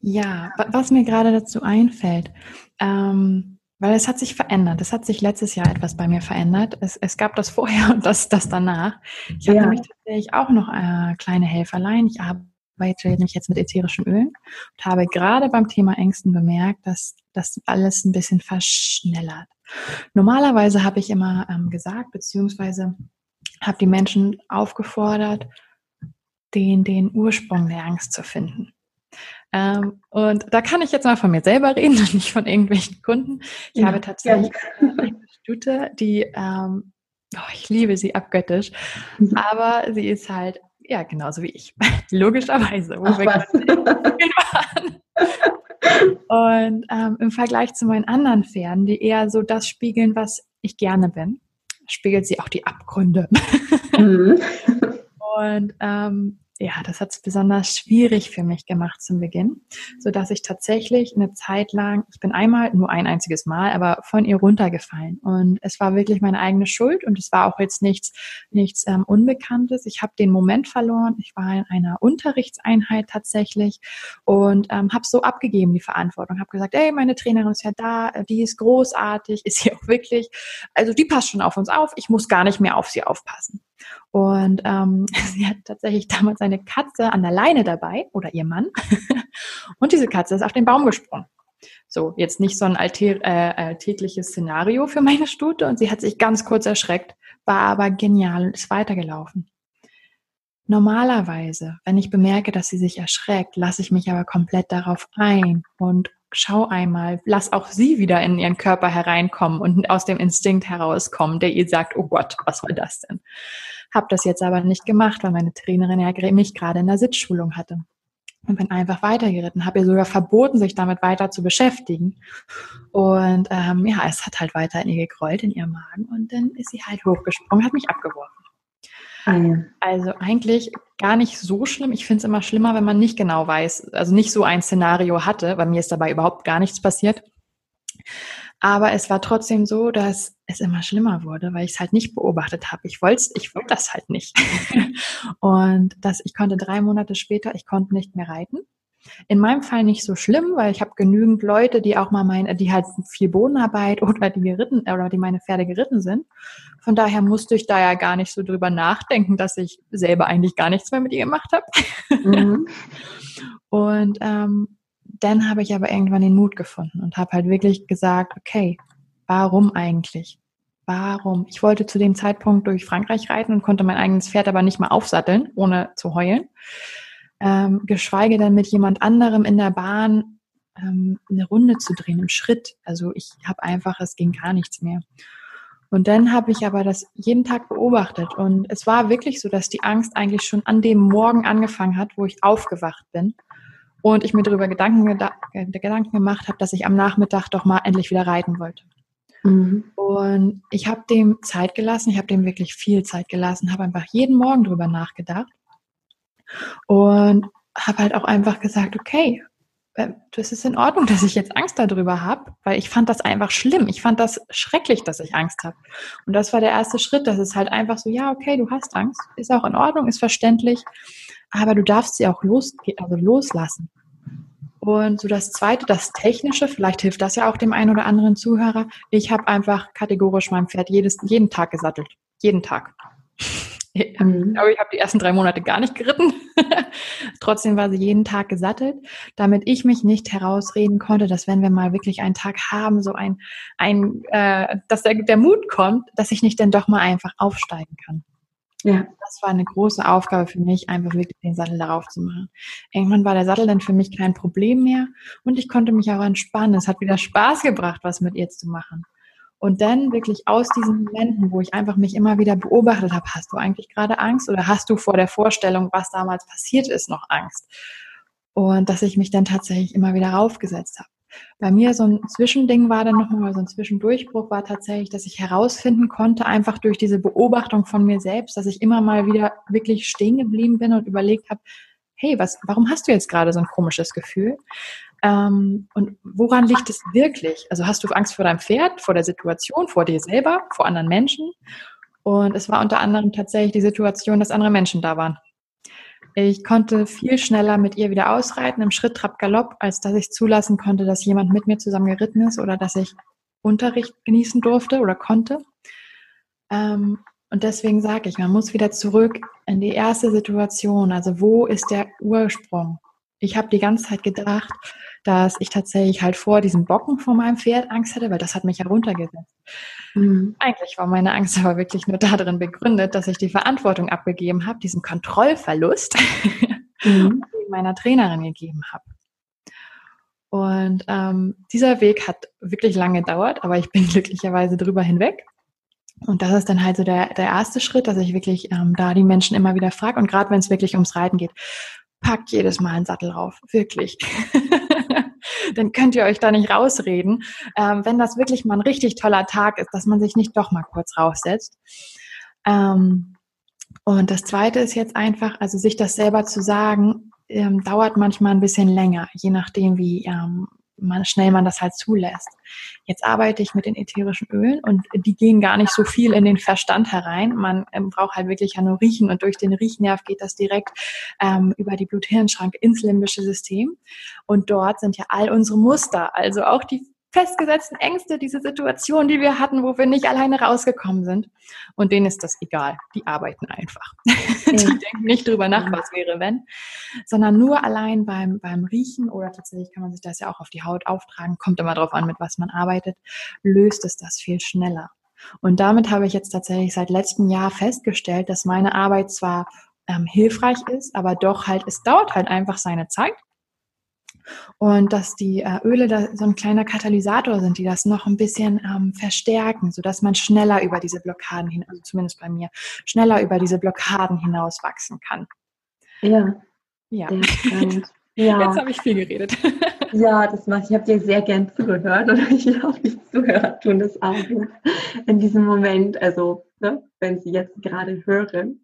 Ja, was mir gerade dazu einfällt, ähm, weil es hat sich verändert. Es hat sich letztes Jahr etwas bei mir verändert. Es, es gab das vorher und das, das danach. Ich ja. habe nämlich tatsächlich auch noch äh, kleine Helferlein. Ich arbeite nämlich jetzt mit ätherischen Ölen und habe gerade beim Thema Ängsten bemerkt, dass das alles ein bisschen verschnellert. Normalerweise habe ich immer ähm, gesagt, beziehungsweise habe die Menschen aufgefordert, den, den Ursprung der Angst zu finden. Ähm, und da kann ich jetzt mal von mir selber reden und nicht von irgendwelchen Kunden. Ich ja, habe tatsächlich ja. eine Stute, die, ähm, oh, ich liebe sie abgöttisch, mhm. aber sie ist halt, ja, genauso wie ich. Logischerweise. Wo Ach, wir waren. Und ähm, im Vergleich zu meinen anderen Pferden, die eher so das spiegeln, was ich gerne bin, spiegelt sie auch die Abgründe. Mhm. Und ähm, ja, das hat es besonders schwierig für mich gemacht zum Beginn, so dass ich tatsächlich eine Zeit lang, ich bin einmal, nur ein einziges Mal, aber von ihr runtergefallen und es war wirklich meine eigene Schuld und es war auch jetzt nichts, nichts ähm, Unbekanntes. Ich habe den Moment verloren. Ich war in einer Unterrichtseinheit tatsächlich und ähm, habe so abgegeben die Verantwortung, habe gesagt, ey, meine Trainerin ist ja da, die ist großartig, ist sie auch wirklich, also die passt schon auf uns auf. Ich muss gar nicht mehr auf sie aufpassen. Und ähm, sie hat tatsächlich damals eine Katze an der Leine dabei oder ihr Mann. und diese Katze ist auf den Baum gesprungen. So, jetzt nicht so ein alltä äh, alltägliches Szenario für meine Stute und sie hat sich ganz kurz erschreckt, war aber genial und ist weitergelaufen. Normalerweise, wenn ich bemerke, dass sie sich erschreckt, lasse ich mich aber komplett darauf ein und schau einmal, lass auch sie wieder in ihren Körper hereinkommen und aus dem Instinkt herauskommen, der ihr sagt, oh Gott, was war das denn? Hab das jetzt aber nicht gemacht, weil meine Trainerin ja mich gerade in der Sitzschulung hatte. Und bin einfach weitergeritten, habe ihr sogar verboten, sich damit weiter zu beschäftigen. Und ähm, ja, es hat halt weiter in ihr gegrollt, in ihrem Magen. Und dann ist sie halt hochgesprungen, hat mich abgeworfen. Ah, also eigentlich gar nicht so schlimm. Ich finde es immer schlimmer, wenn man nicht genau weiß, also nicht so ein Szenario hatte. Bei mir ist dabei überhaupt gar nichts passiert. Aber es war trotzdem so, dass es immer schlimmer wurde, weil ich es halt nicht beobachtet habe. Ich wollte ich wollte das halt nicht. und das, ich konnte drei Monate später, ich konnte nicht mehr reiten. In meinem Fall nicht so schlimm, weil ich habe genügend Leute, die auch mal meine, die halt viel Bodenarbeit oder die geritten oder die meine Pferde geritten sind. Von daher musste ich da ja gar nicht so drüber nachdenken, dass ich selber eigentlich gar nichts mehr mit ihr gemacht habe. Mhm. Und ähm, dann habe ich aber irgendwann den Mut gefunden und habe halt wirklich gesagt, okay, warum eigentlich? Warum? Ich wollte zu dem Zeitpunkt durch Frankreich reiten und konnte mein eigenes Pferd aber nicht mal aufsatteln, ohne zu heulen. Ähm, geschweige denn mit jemand anderem in der Bahn ähm, eine Runde zu drehen im Schritt. Also ich habe einfach, es ging gar nichts mehr. Und dann habe ich aber das jeden Tag beobachtet und es war wirklich so, dass die Angst eigentlich schon an dem Morgen angefangen hat, wo ich aufgewacht bin und ich mir darüber Gedanken, Gedanken gemacht habe, dass ich am Nachmittag doch mal endlich wieder reiten wollte. Mhm. Und ich habe dem Zeit gelassen, ich habe dem wirklich viel Zeit gelassen, habe einfach jeden Morgen darüber nachgedacht und habe halt auch einfach gesagt, okay, äh, das ist in Ordnung, dass ich jetzt Angst darüber habe, weil ich fand das einfach schlimm. Ich fand das schrecklich, dass ich Angst habe. Und das war der erste Schritt. Das ist halt einfach so, ja, okay, du hast Angst, ist auch in Ordnung, ist verständlich, aber du darfst sie auch los, also loslassen. Und so das Zweite, das Technische, vielleicht hilft das ja auch dem einen oder anderen Zuhörer. Ich habe einfach kategorisch mein Pferd jedes, jeden Tag gesattelt. Jeden Tag. Mhm. Aber ich habe die ersten drei Monate gar nicht geritten. Trotzdem war sie jeden Tag gesattelt, damit ich mich nicht herausreden konnte, dass wenn wir mal wirklich einen Tag haben, so ein, ein äh, dass der, der Mut kommt, dass ich nicht dann doch mal einfach aufsteigen kann. Ja. Das war eine große Aufgabe für mich, einfach wirklich den Sattel darauf zu machen. Irgendwann war der Sattel dann für mich kein Problem mehr und ich konnte mich auch entspannen. Es hat wieder Spaß gebracht, was mit ihr zu machen. Und dann wirklich aus diesen Momenten, wo ich einfach mich immer wieder beobachtet habe, hast du eigentlich gerade Angst oder hast du vor der Vorstellung, was damals passiert ist, noch Angst? Und dass ich mich dann tatsächlich immer wieder raufgesetzt habe. Bei mir so ein Zwischending war dann nochmal, so ein Zwischendurchbruch war tatsächlich, dass ich herausfinden konnte, einfach durch diese Beobachtung von mir selbst, dass ich immer mal wieder wirklich stehen geblieben bin und überlegt habe, hey, was, warum hast du jetzt gerade so ein komisches Gefühl? Ähm, und woran liegt es wirklich? Also hast du Angst vor deinem Pferd, vor der Situation, vor dir selber, vor anderen Menschen? Und es war unter anderem tatsächlich die Situation, dass andere Menschen da waren. Ich konnte viel schneller mit ihr wieder ausreiten im Schritt, Trab, Galopp, als dass ich zulassen konnte, dass jemand mit mir zusammen geritten ist oder dass ich Unterricht genießen durfte oder konnte. Ähm, und deswegen sage ich, man muss wieder zurück in die erste Situation. Also wo ist der Ursprung? Ich habe die ganze Zeit gedacht, dass ich tatsächlich halt vor diesem Bocken vor meinem Pferd Angst hatte, weil das hat mich heruntergesetzt. Mhm. Eigentlich war meine Angst aber wirklich nur darin begründet, dass ich die Verantwortung abgegeben habe, diesen Kontrollverlust mhm. meiner Trainerin gegeben habe. Und ähm, dieser Weg hat wirklich lange gedauert, aber ich bin glücklicherweise drüber hinweg. Und das ist dann halt so der, der erste Schritt, dass ich wirklich ähm, da die Menschen immer wieder frage. Und gerade wenn es wirklich ums Reiten geht, packt jedes Mal einen Sattel rauf. Wirklich. dann könnt ihr euch da nicht rausreden. Ähm, wenn das wirklich mal ein richtig toller Tag ist, dass man sich nicht doch mal kurz raussetzt. Ähm, und das zweite ist jetzt einfach, also sich das selber zu sagen, ähm, dauert manchmal ein bisschen länger, je nachdem, wie ähm, man, schnell man das halt zulässt. Jetzt arbeite ich mit den ätherischen Ölen und die gehen gar nicht so viel in den Verstand herein. Man ähm, braucht halt wirklich ja nur riechen und durch den Riechnerv geht das direkt ähm, über die Blut-Hirn-Schranke ins limbische System. Und dort sind ja all unsere Muster, also auch die festgesetzten Ängste, diese Situation, die wir hatten, wo wir nicht alleine rausgekommen sind. Und denen ist das egal. Die arbeiten einfach. Ja. Die denken nicht drüber nach, was wäre, wenn, sondern nur allein beim, beim Riechen oder tatsächlich kann man sich das ja auch auf die Haut auftragen, kommt immer drauf an, mit was man arbeitet, löst es das viel schneller. Und damit habe ich jetzt tatsächlich seit letztem Jahr festgestellt, dass meine Arbeit zwar ähm, hilfreich ist, aber doch halt, es dauert halt einfach seine Zeit. Und dass die äh, Öle da so ein kleiner Katalysator sind, die das noch ein bisschen ähm, verstärken, sodass man schneller über diese Blockaden hin, also zumindest bei mir, schneller über diese Blockaden hinaus wachsen kann. Ja. Ja. ja. Jetzt habe ich viel geredet. Ja, das mache ich. Ich habe dir sehr gern zugehört oder ich habe dich zugehört tun das auch in diesem Moment, also ne, wenn Sie jetzt gerade hören.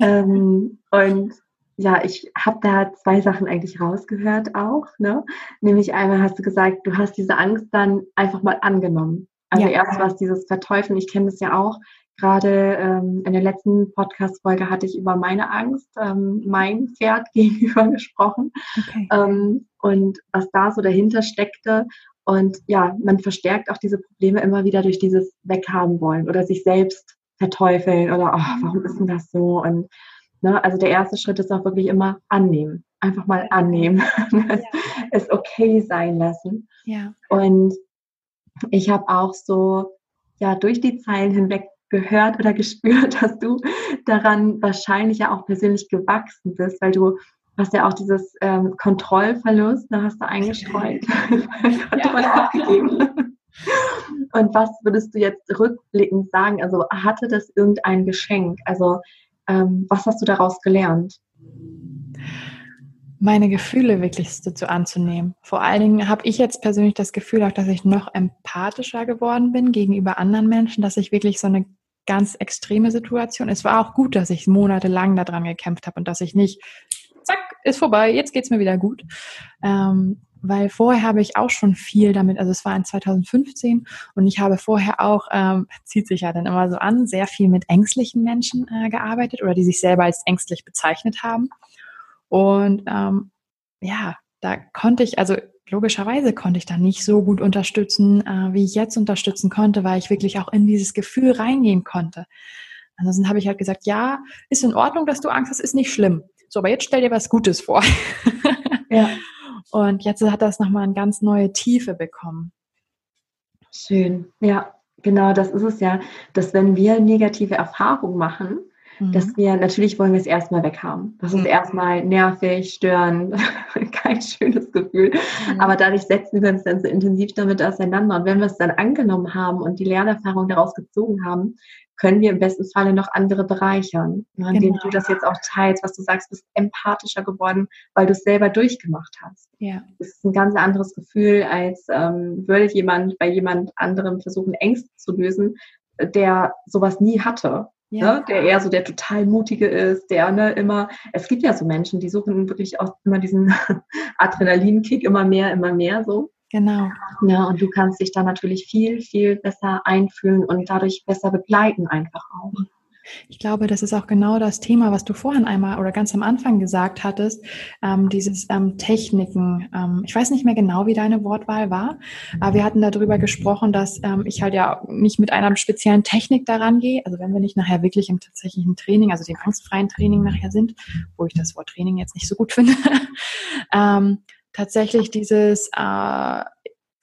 Ähm, und ja, ich habe da zwei Sachen eigentlich rausgehört auch. Ne? Nämlich einmal hast du gesagt, du hast diese Angst dann einfach mal angenommen. Also ja. erst war es dieses Verteufeln. Ich kenne das ja auch. Gerade ähm, in der letzten Podcast-Folge hatte ich über meine Angst, ähm, mein Pferd gegenüber gesprochen. Okay. Ähm, und was da so dahinter steckte. Und ja, man verstärkt auch diese Probleme immer wieder durch dieses Weghaben wollen oder sich selbst verteufeln oder oh, warum ist denn das so? Und Ne? Also der erste Schritt ist auch wirklich immer annehmen. Einfach mal annehmen. Ja. es okay sein lassen. Ja. Und ich habe auch so ja durch die Zeilen hinweg gehört oder gespürt, dass du daran wahrscheinlich ja auch persönlich gewachsen bist, weil du hast ja auch dieses ähm, Kontrollverlust, da hast du eingestreut, ja. abgegeben. Und was würdest du jetzt rückblickend sagen? Also hatte das irgendein Geschenk? Also ähm, was hast du daraus gelernt? Meine Gefühle wirklich dazu anzunehmen. Vor allen Dingen habe ich jetzt persönlich das Gefühl auch, dass ich noch empathischer geworden bin gegenüber anderen Menschen, dass ich wirklich so eine ganz extreme Situation. Es war auch gut, dass ich monatelang daran gekämpft habe und dass ich nicht, zack, ist vorbei, jetzt geht's mir wieder gut. Ähm, weil vorher habe ich auch schon viel damit, also es war in 2015 und ich habe vorher auch, ähm, zieht sich ja dann immer so an, sehr viel mit ängstlichen Menschen äh, gearbeitet oder die sich selber als ängstlich bezeichnet haben. Und ähm, ja, da konnte ich, also logischerweise konnte ich da nicht so gut unterstützen, äh, wie ich jetzt unterstützen konnte, weil ich wirklich auch in dieses Gefühl reingehen konnte. Ansonsten habe ich halt gesagt, ja, ist in Ordnung, dass du Angst hast, ist nicht schlimm. So, aber jetzt stell dir was Gutes vor. Ja. Und jetzt hat das nochmal eine ganz neue Tiefe bekommen. Schön. Ja, genau, das ist es ja, dass wenn wir negative Erfahrungen machen, mhm. dass wir, natürlich wollen wir es erstmal weghaben. Das ist mhm. erstmal nervig, störend, kein schönes Gefühl. Mhm. Aber dadurch setzen wir uns dann so intensiv damit auseinander. Und wenn wir es dann angenommen haben und die Lernerfahrung daraus gezogen haben, können wir im besten Falle noch andere bereichern. Ne, indem genau. du das jetzt auch teilst, was du sagst, bist empathischer geworden, weil du es selber durchgemacht hast. Ja. Das ist ein ganz anderes Gefühl, als ähm, würde jemand bei jemand anderem versuchen, Ängste zu lösen, der sowas nie hatte. Ja. Ne? Der eher so der total mutige ist, der ne, immer, es gibt ja so Menschen, die suchen wirklich auch immer diesen Adrenalinkick immer mehr, immer mehr so. Genau. Ja, und du kannst dich da natürlich viel, viel besser einfühlen und dadurch besser begleiten einfach auch. Ich glaube, das ist auch genau das Thema, was du vorhin einmal oder ganz am Anfang gesagt hattest, ähm, dieses ähm, Techniken. Ähm, ich weiß nicht mehr genau, wie deine Wortwahl war, aber wir hatten darüber gesprochen, dass ähm, ich halt ja nicht mit einer speziellen Technik daran gehe. Also wenn wir nicht nachher wirklich im tatsächlichen Training, also dem angstfreien Training nachher sind, wo ich das Wort Training jetzt nicht so gut finde, ähm, tatsächlich dieses äh,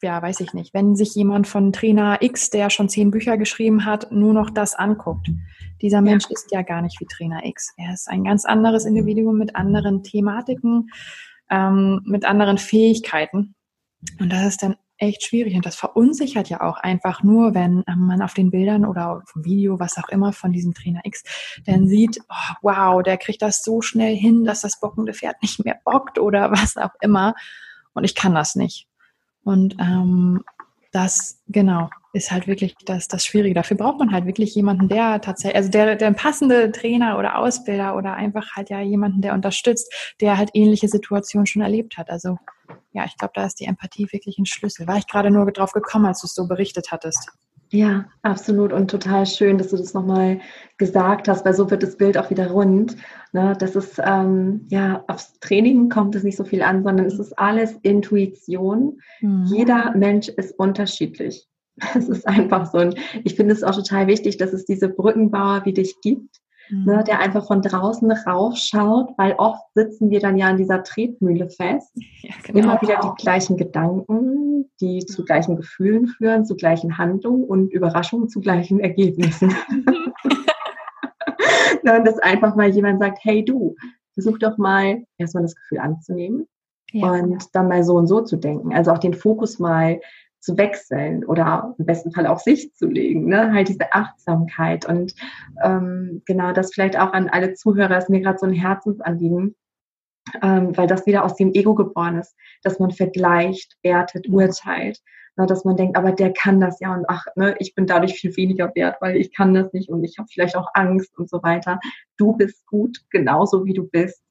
ja, weiß ich nicht, wenn sich jemand von Trainer X, der schon zehn Bücher geschrieben hat, nur noch das anguckt, dieser Mensch ja. ist ja gar nicht wie Trainer X. Er ist ein ganz anderes Individuum mit anderen Thematiken, ähm, mit anderen Fähigkeiten. Und das ist dann echt schwierig. Und das verunsichert ja auch einfach nur, wenn ähm, man auf den Bildern oder auf Video, was auch immer von diesem Trainer X, dann sieht, oh, wow, der kriegt das so schnell hin, dass das bockende Pferd nicht mehr bockt oder was auch immer. Und ich kann das nicht. Und ähm, das, genau, ist halt wirklich das, das Schwierige. Dafür braucht man halt wirklich jemanden, der tatsächlich, also der, der passende Trainer oder Ausbilder oder einfach halt ja jemanden, der unterstützt, der halt ähnliche Situationen schon erlebt hat. Also ja, ich glaube, da ist die Empathie wirklich ein Schlüssel. War ich gerade nur drauf gekommen, als du es so berichtet hattest. Ja, absolut und total schön, dass du das nochmal gesagt hast, weil so wird das Bild auch wieder rund. Ne? Das ist, ähm, ja, aufs Training kommt es nicht so viel an, sondern es ist alles Intuition. Mhm. Jeder Mensch ist unterschiedlich. Es ist einfach so. Und ich finde es auch total wichtig, dass es diese Brückenbauer wie dich gibt, mhm. ne, der einfach von draußen raufschaut, weil oft sitzen wir dann ja in dieser Tretmühle fest. Ja, genau. Immer wieder die gleichen Gedanken, die zu gleichen Gefühlen führen, zu gleichen Handlungen und Überraschungen zu gleichen Ergebnissen. ne, und dass einfach mal jemand sagt, hey du, versuch doch mal erstmal das Gefühl anzunehmen ja. und dann mal so und so zu denken. Also auch den Fokus mal zu wechseln oder im besten Fall auf sich zu legen. Ne? Halt diese Achtsamkeit und ähm, genau das vielleicht auch an alle Zuhörer ist mir gerade so ein Herzensanliegen, ähm, weil das wieder aus dem Ego geboren ist, dass man vergleicht, wertet, urteilt. Ne? Dass man denkt, aber der kann das ja und ach, ne, ich bin dadurch viel weniger wert, weil ich kann das nicht und ich habe vielleicht auch Angst und so weiter. Du bist gut, genauso wie du bist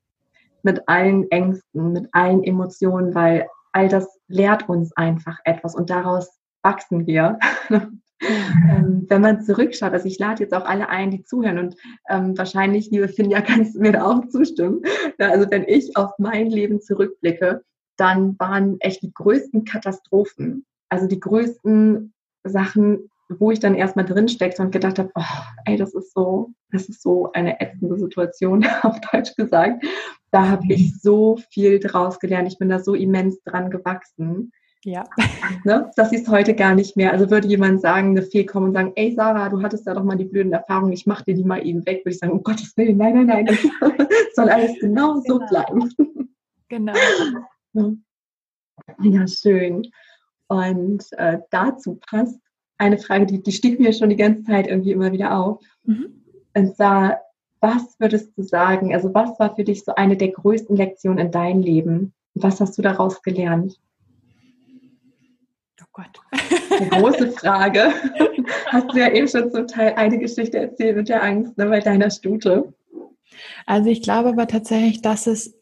mit allen Ängsten, mit allen Emotionen, weil all das lehrt uns einfach etwas und daraus wachsen wir. ähm, wenn man zurückschaut, also ich lade jetzt auch alle ein, die zuhören und ähm, wahrscheinlich, liebe Finja, kannst du mir da auch zustimmen. Also wenn ich auf mein Leben zurückblicke, dann waren echt die größten Katastrophen, also die größten Sachen, wo ich dann erstmal drin steckte und gedacht habe, oh, ey, das ist so, das ist so eine ätzende Situation, auf Deutsch gesagt. Da habe ich so viel draus gelernt. Ich bin da so immens dran gewachsen. Ja. Ne? Das ist heute gar nicht mehr. Also würde jemand sagen, eine Fee kommen und sagen, ey Sarah, du hattest da doch mal die blöden Erfahrungen, ich mach dir die mal eben weg, würde ich sagen, um Gottes Willen, nein, nein, nein, das soll alles genau, genau. so bleiben. Genau. Ja, schön. Und äh, dazu passt eine Frage, die, die stieg mir schon die ganze Zeit irgendwie immer wieder auf. Mhm. Und zwar, was würdest du sagen, also was war für dich so eine der größten Lektionen in deinem Leben? Was hast du daraus gelernt? Oh Gott. Eine große Frage. Hast du ja eben schon zum Teil eine Geschichte erzählt mit der Angst ne, bei deiner Stute. Also ich glaube aber tatsächlich, dass es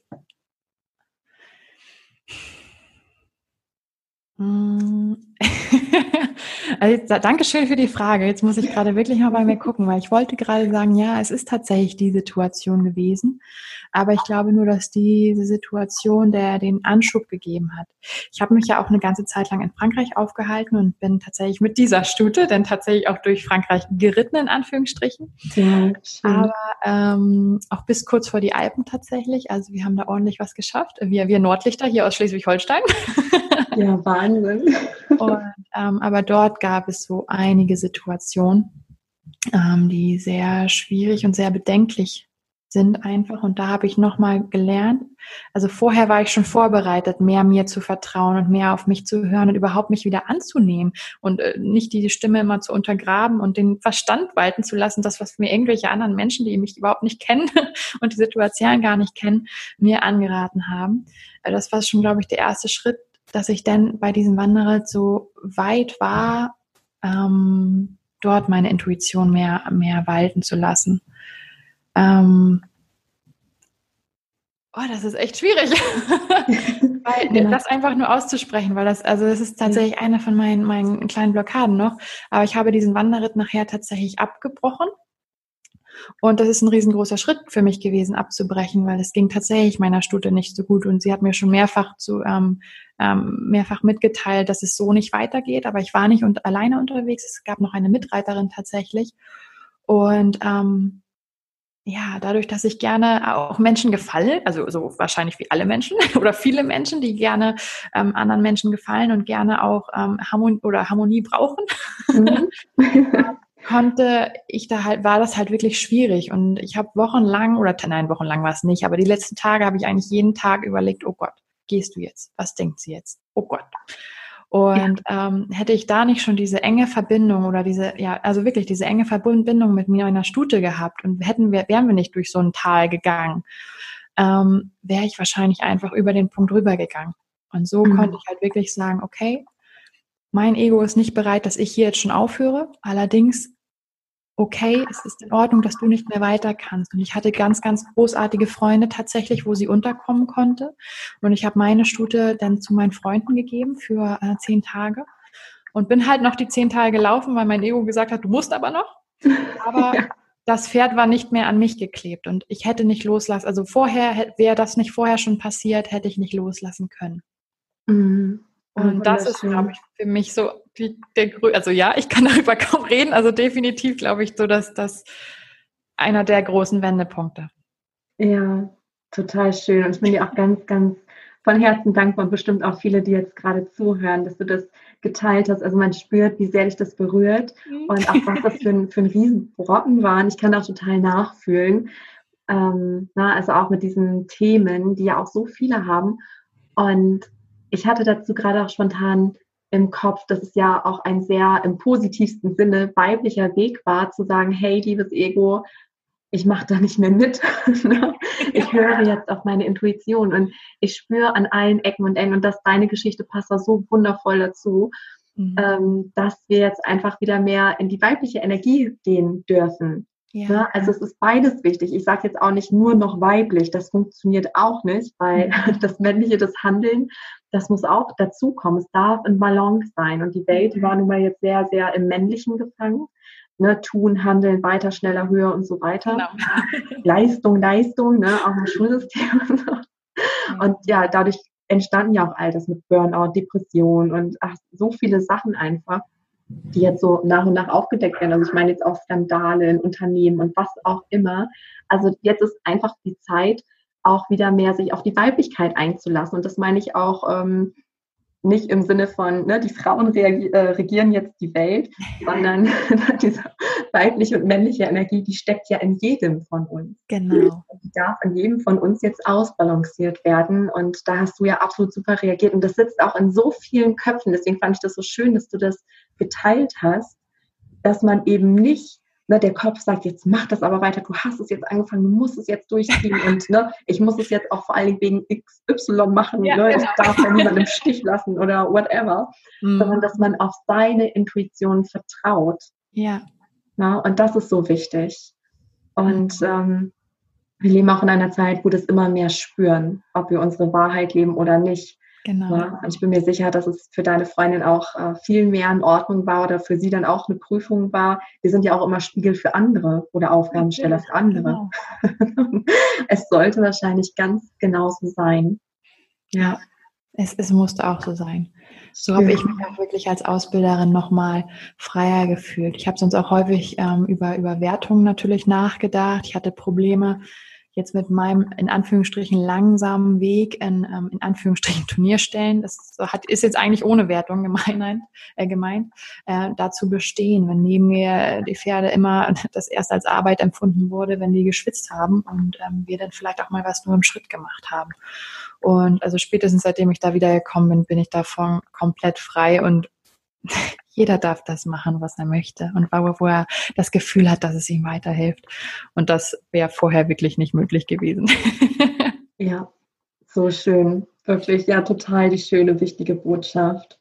mm, Also, danke schön für die Frage. Jetzt muss ich gerade wirklich mal bei mir gucken, weil ich wollte gerade sagen, ja, es ist tatsächlich die Situation gewesen. Aber ich glaube nur, dass diese Situation der den Anschub gegeben hat. Ich habe mich ja auch eine ganze Zeit lang in Frankreich aufgehalten und bin tatsächlich mit dieser Stute dann tatsächlich auch durch Frankreich geritten, in Anführungsstrichen. Ja, Aber ähm, auch bis kurz vor die Alpen tatsächlich. Also wir haben da ordentlich was geschafft. Wir, wir Nordlichter hier aus Schleswig-Holstein. Ja, Wahnsinn. Und, ähm, aber dort gab es so einige Situationen, ähm, die sehr schwierig und sehr bedenklich sind einfach. Und da habe ich nochmal gelernt. Also vorher war ich schon vorbereitet, mehr mir zu vertrauen und mehr auf mich zu hören und überhaupt mich wieder anzunehmen und äh, nicht die Stimme immer zu untergraben und den Verstand walten zu lassen, das, was mir irgendwelche anderen Menschen, die mich überhaupt nicht kennen und die Situation gar nicht kennen, mir angeraten haben. Äh, das war schon, glaube ich, der erste Schritt, dass ich dann bei diesem Wanderritt so weit war, ähm, dort meine Intuition mehr, mehr walten zu lassen. Ähm, oh, das ist echt schwierig, weil, ja. das einfach nur auszusprechen, weil das, also das ist tatsächlich eine von meinen, meinen kleinen Blockaden noch. Aber ich habe diesen Wanderritt nachher tatsächlich abgebrochen und das ist ein riesengroßer Schritt für mich gewesen, abzubrechen, weil es ging tatsächlich meiner Stute nicht so gut. Und sie hat mir schon mehrfach zu ähm, ähm, mehrfach mitgeteilt, dass es so nicht weitergeht. Aber ich war nicht und alleine unterwegs. Es gab noch eine Mitreiterin tatsächlich. Und ähm, ja, dadurch, dass ich gerne auch Menschen gefalle, also so wahrscheinlich wie alle Menschen oder viele Menschen, die gerne ähm, anderen Menschen gefallen und gerne auch ähm, Harmonie oder Harmonie brauchen, mhm. konnte ich da halt, war das halt wirklich schwierig. Und ich habe wochenlang, oder nein, wochenlang war es nicht, aber die letzten Tage habe ich eigentlich jeden Tag überlegt, oh Gott, gehst du jetzt? Was denkt sie jetzt? Oh Gott. Und ja. ähm, hätte ich da nicht schon diese enge Verbindung oder diese, ja, also wirklich diese enge Verbindung mit mir einer Stute gehabt und hätten wir, wären wir nicht durch so ein Tal gegangen, ähm, wäre ich wahrscheinlich einfach über den Punkt rübergegangen. Und so mhm. konnte ich halt wirklich sagen, okay, mein Ego ist nicht bereit, dass ich hier jetzt schon aufhöre. Allerdings okay, es ist in Ordnung, dass du nicht mehr weiter kannst. Und ich hatte ganz, ganz großartige Freunde tatsächlich, wo sie unterkommen konnte. Und ich habe meine Stute dann zu meinen Freunden gegeben für äh, zehn Tage. Und bin halt noch die zehn Tage gelaufen, weil mein Ego gesagt hat, du musst aber noch. Aber ja. das Pferd war nicht mehr an mich geklebt und ich hätte nicht loslassen. Also vorher, wäre das nicht vorher schon passiert, hätte ich nicht loslassen können. Mhm. Und das ist, glaube ich, für mich so die, der Grund. Also ja, ich kann darüber kaum reden. Also definitiv glaube ich so, dass das einer der großen Wendepunkte. Ja, total schön. Und ich bin dir auch ganz, ganz von Herzen dankbar und bestimmt auch viele, die jetzt gerade zuhören, dass du das geteilt hast. Also man spürt, wie sehr dich das berührt mhm. und auch was das für ein, für ein Riesenbrocken war. Und ich kann auch total nachfühlen. Ähm, na, also auch mit diesen Themen, die ja auch so viele haben. Und ich hatte dazu gerade auch spontan im Kopf, dass es ja auch ein sehr im positivsten Sinne weiblicher Weg war, zu sagen, hey, liebes Ego, ich mache da nicht mehr mit. Ne? ich höre jetzt auf meine Intuition und ich spüre an allen Ecken und Enden und dass deine Geschichte passt da so wundervoll dazu, mhm. ähm, dass wir jetzt einfach wieder mehr in die weibliche Energie gehen dürfen. Ja. Ne? Also es ist beides wichtig. Ich sage jetzt auch nicht nur noch weiblich, das funktioniert auch nicht, weil mhm. das männliche, das Handeln, das muss auch dazukommen. Es darf in Balance sein. Und die Welt die war nun mal jetzt sehr, sehr im männlichen gefangen. Ne, tun, handeln, weiter, schneller, höher und so weiter. Genau. Leistung, Leistung, ne, auch ein Schulsystem. und ja, dadurch entstanden ja auch all das mit Burnout, Depression und ach, so viele Sachen einfach die jetzt so nach und nach aufgedeckt werden. Also ich meine jetzt auch Skandale in Unternehmen und was auch immer. Also jetzt ist einfach die Zeit, auch wieder mehr sich auf die Weiblichkeit einzulassen. Und das meine ich auch ähm, nicht im Sinne von, ne, die Frauen äh, regieren jetzt die Welt, sondern diese weibliche und männliche Energie, die steckt ja in jedem von uns. Genau. Die darf in jedem von uns jetzt ausbalanciert werden. Und da hast du ja absolut super reagiert. Und das sitzt auch in so vielen Köpfen. Deswegen fand ich das so schön, dass du das geteilt hast, dass man eben nicht ne, der Kopf sagt, jetzt mach das aber weiter, du hast es jetzt angefangen, du musst es jetzt durchziehen und ne, ich muss es jetzt auch vor allen Dingen wegen XY machen, ja, ne, genau. ich darf ja niemanden im Stich lassen oder whatever, mhm. sondern dass man auf seine Intuition vertraut. Ja. Na, und das ist so wichtig. Und ähm, wir leben auch in einer Zeit, wo das immer mehr spüren, ob wir unsere Wahrheit leben oder nicht. Genau. Ja, ich bin mir sicher, dass es für deine Freundin auch äh, viel mehr in Ordnung war oder für sie dann auch eine Prüfung war. Wir sind ja auch immer Spiegel für andere oder Aufgabensteller für andere. Genau. es sollte wahrscheinlich ganz genauso sein. Ja, es, es musste auch so sein. So habe ich mich auch wirklich als Ausbilderin nochmal freier gefühlt. Ich habe sonst auch häufig ähm, über, über Wertungen natürlich nachgedacht. Ich hatte Probleme, jetzt mit meinem in Anführungsstrichen langsamen Weg in, ähm, in Anführungsstrichen Turnierstellen, das hat, ist jetzt eigentlich ohne Wertung gemeint, äh, gemeint äh, dazu bestehen, wenn neben mir die Pferde immer das erst als Arbeit empfunden wurde, wenn die geschwitzt haben und ähm, wir dann vielleicht auch mal was nur im Schritt gemacht haben. Und also spätestens seitdem ich da wieder gekommen bin, bin ich davon komplett frei und jeder darf das machen, was er möchte und wo er das Gefühl hat, dass es ihm weiterhilft. Und das wäre vorher wirklich nicht möglich gewesen. ja, so schön. Wirklich, ja, total die schöne, wichtige Botschaft.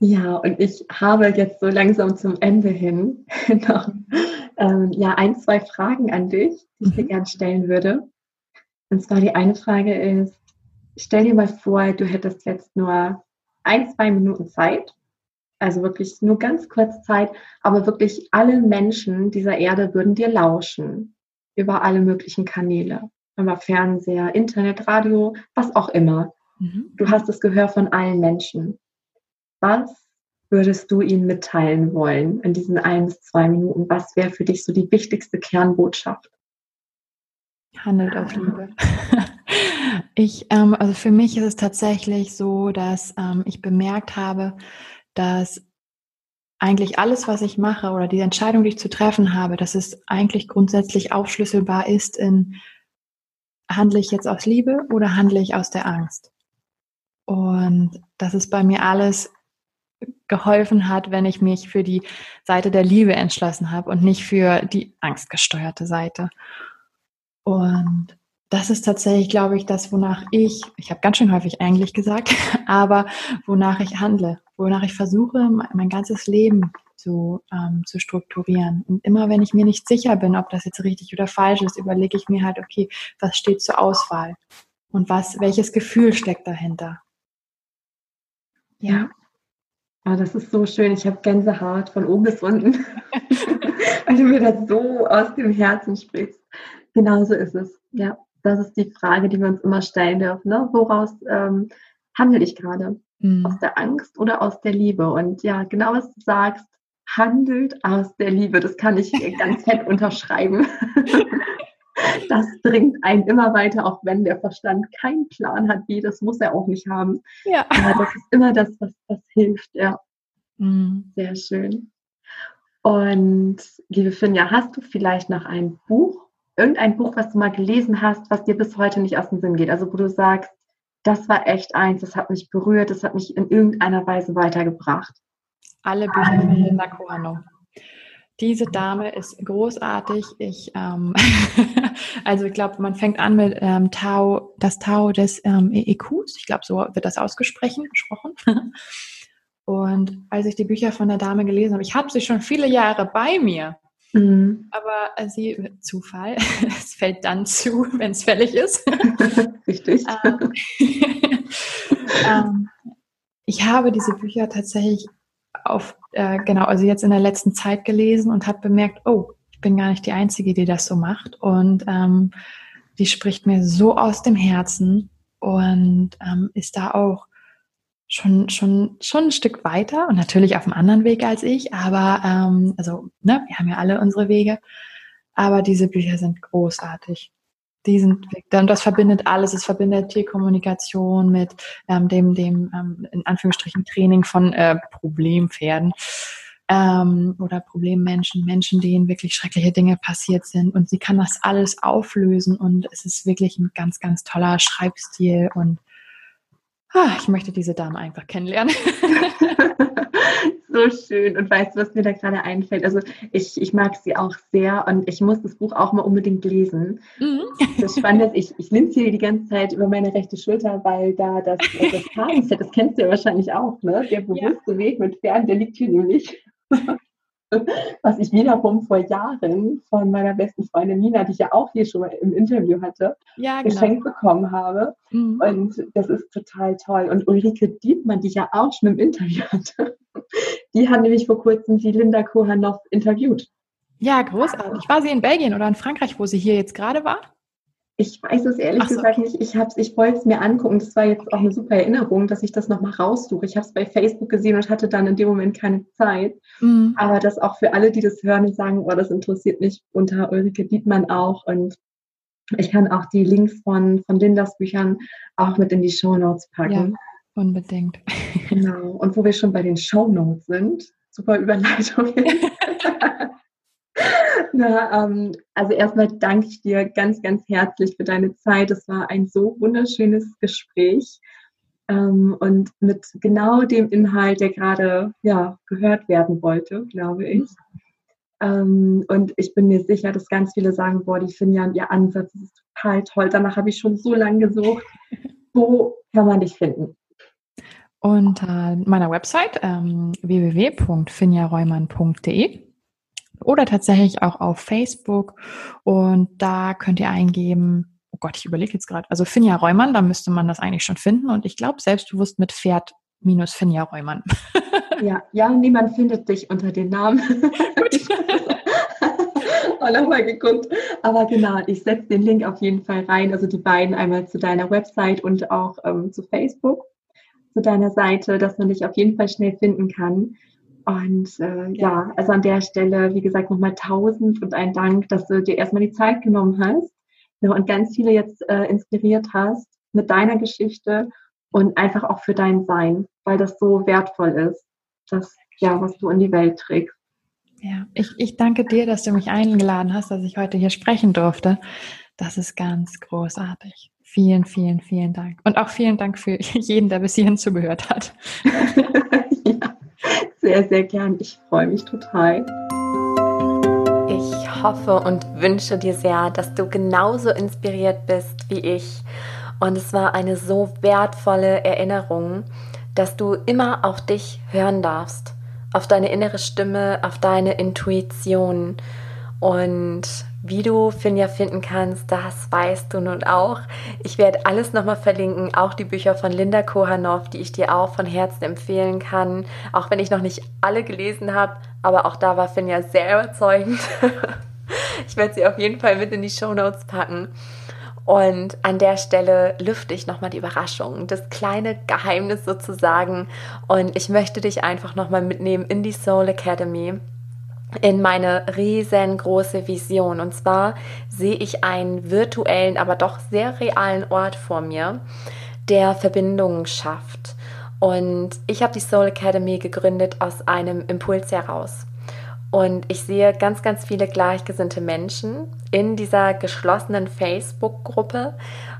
Ja, und ich habe jetzt so langsam zum Ende hin noch ähm, ja, ein, zwei Fragen an dich, die ich dir mhm. gerne stellen würde. Und zwar die eine Frage ist, stell dir mal vor, du hättest jetzt nur ein, zwei Minuten Zeit also wirklich nur ganz kurz Zeit, aber wirklich alle Menschen dieser Erde würden dir lauschen über alle möglichen Kanäle, über Fernseher, Internet, Radio, was auch immer. Mhm. Du hast das Gehör von allen Menschen. Was würdest du ihnen mitteilen wollen in diesen ein bis zwei Minuten? Was wäre für dich so die wichtigste Kernbotschaft? Handelt auf Liebe. Ich, ähm, also für mich ist es tatsächlich so, dass ähm, ich bemerkt habe, dass eigentlich alles, was ich mache oder die Entscheidung, die ich zu treffen habe, dass es eigentlich grundsätzlich aufschlüsselbar ist in, handle ich jetzt aus Liebe oder handle ich aus der Angst? Und dass es bei mir alles geholfen hat, wenn ich mich für die Seite der Liebe entschlossen habe und nicht für die angstgesteuerte Seite. Und das ist tatsächlich, glaube ich, das, wonach ich, ich habe ganz schön häufig eigentlich gesagt, aber wonach ich handle, wonach ich versuche, mein ganzes Leben zu, ähm, zu strukturieren. Und immer wenn ich mir nicht sicher bin, ob das jetzt richtig oder falsch ist, überlege ich mir halt, okay, was steht zur Auswahl? Und was, welches Gefühl steckt dahinter? Ja. Oh, das ist so schön. Ich habe Gänsehaut von oben bis unten, weil du mir das so aus dem Herzen sprichst. Genauso ist es. Ja das ist die Frage, die wir uns immer stellen dürfen. Ne? Woraus ähm, handle ich gerade? Mhm. Aus der Angst oder aus der Liebe? Und ja, genau was du sagst, handelt aus der Liebe. Das kann ich ganz fett unterschreiben. das bringt einen immer weiter, auch wenn der Verstand keinen Plan hat, wie, das muss er auch nicht haben. Ja. Aber das ist immer das, was, was hilft, ja. Mhm. Sehr schön. Und liebe Finja, hast du vielleicht noch ein Buch irgendein Buch, was du mal gelesen hast, was dir bis heute nicht aus dem Sinn geht? Also wo du sagst, das war echt eins, das hat mich berührt, das hat mich in irgendeiner Weise weitergebracht. Alle Bücher von Linda Kohano. Diese Dame ist großartig. Ich, ähm, also ich glaube, man fängt an mit ähm, Tau, das Tau des ähm, EEQs. Ich glaube, so wird das ausgesprochen. gesprochen. Und als ich die Bücher von der Dame gelesen habe, ich habe sie schon viele Jahre bei mir. Mhm. Aber sie, Zufall, es fällt dann zu, wenn es fällig ist. Richtig. ähm, ähm, ich habe diese Bücher tatsächlich auf, äh, genau, also jetzt in der letzten Zeit gelesen und habe bemerkt, oh, ich bin gar nicht die Einzige, die das so macht. Und ähm, die spricht mir so aus dem Herzen und ähm, ist da auch schon, schon, schon ein Stück weiter und natürlich auf einem anderen Weg als ich, aber ähm, also, ne, wir haben ja alle unsere Wege, aber diese Bücher sind großartig. die sind, das verbindet alles. Es verbindet Tierkommunikation mit ähm, dem, dem ähm, in Anführungsstrichen Training von äh, Problempferden ähm, oder Problemmenschen, Menschen, denen wirklich schreckliche Dinge passiert sind. Und sie kann das alles auflösen und es ist wirklich ein ganz, ganz toller Schreibstil und ah, ich möchte diese Dame einfach kennenlernen. so schön. Und weißt du, was mir da gerade einfällt? Also ich, ich mag sie auch sehr und ich muss das Buch auch mal unbedingt lesen. Mhm. Das Spannende ist, ich, ich linse hier die ganze Zeit über meine rechte Schulter, weil da das, das Tagesfett, das kennst du ja wahrscheinlich auch, ne? Der bewusste ja. Weg mit Pferden, der liegt hier nämlich. was ich wiederum vor Jahren von meiner besten Freundin Nina, die ich ja auch hier schon mal im Interview hatte, ja, genau. geschenkt bekommen habe. Mhm. Und das ist total toll. Und Ulrike Dietmann, die ich ja auch schon im Interview hatte, die hat nämlich vor kurzem die Linda Kohanoff interviewt. Ja, großartig. War sie in Belgien oder in Frankreich, wo sie hier jetzt gerade war? Ich weiß es ehrlich so. gesagt nicht. Ich, ich wollte es mir angucken. Das war jetzt auch eine super Erinnerung, dass ich das nochmal raussuche. Ich habe es bei Facebook gesehen und hatte dann in dem Moment keine Zeit. Mhm. Aber das auch für alle, die das hören und sagen, oh, das interessiert mich, unter Ulrike Dietmann auch. Und ich kann auch die Links von, von Lindas Büchern auch mit in die Show Notes packen. Ja, unbedingt. Genau. Und wo wir schon bei den Show Notes sind, super Überleitung. Na, ähm, also erstmal danke ich dir ganz, ganz herzlich für deine Zeit. Es war ein so wunderschönes Gespräch ähm, und mit genau dem Inhalt, der gerade ja, gehört werden wollte, glaube ich. Ähm, und ich bin mir sicher, dass ganz viele sagen, boah, die finden ja ihr Ansatz ist total toll. Danach habe ich schon so lange gesucht. Wo kann man dich finden? Unter meiner Website ähm, www.finjareumann.de oder tatsächlich auch auf Facebook. Und da könnt ihr eingeben, oh Gott, ich überlege jetzt gerade, also Finja Reumann, da müsste man das eigentlich schon finden. Und ich glaube, selbstbewusst mit Pferd minus Finja Reumann. Ja, ja, niemand findet dich unter den Namen. Gut. oh, nochmal geguckt. Aber genau, ich setze den Link auf jeden Fall rein. Also die beiden einmal zu deiner Website und auch ähm, zu Facebook, zu deiner Seite, dass man dich auf jeden Fall schnell finden kann. Und äh, ja, also an der Stelle, wie gesagt, nochmal tausend und ein Dank, dass du dir erstmal die Zeit genommen hast ja, und ganz viele jetzt äh, inspiriert hast mit deiner Geschichte und einfach auch für dein Sein, weil das so wertvoll ist, das, ja, was du in die Welt trägst. Ja, ich, ich danke dir, dass du mich eingeladen hast, dass ich heute hier sprechen durfte. Das ist ganz großartig. Vielen, vielen, vielen Dank. Und auch vielen Dank für jeden, der bis hierhin zugehört hat. sehr, sehr gern. Ich freue mich total. Ich hoffe und wünsche dir sehr, dass du genauso inspiriert bist wie ich. Und es war eine so wertvolle Erinnerung, dass du immer auf dich hören darfst, auf deine innere Stimme, auf deine Intuition. Und wie du Finja finden kannst, das weißt du nun auch. Ich werde alles nochmal verlinken, auch die Bücher von Linda Kohanoff, die ich dir auch von Herzen empfehlen kann. Auch wenn ich noch nicht alle gelesen habe, aber auch da war Finja sehr überzeugend. ich werde sie auf jeden Fall mit in die Show Notes packen. Und an der Stelle lüfte ich nochmal die Überraschung, das kleine Geheimnis sozusagen. Und ich möchte dich einfach nochmal mitnehmen in die Soul Academy in meine riesengroße Vision. Und zwar sehe ich einen virtuellen, aber doch sehr realen Ort vor mir, der Verbindungen schafft. Und ich habe die Soul Academy gegründet aus einem Impuls heraus. Und ich sehe ganz, ganz viele gleichgesinnte Menschen in dieser geschlossenen Facebook-Gruppe.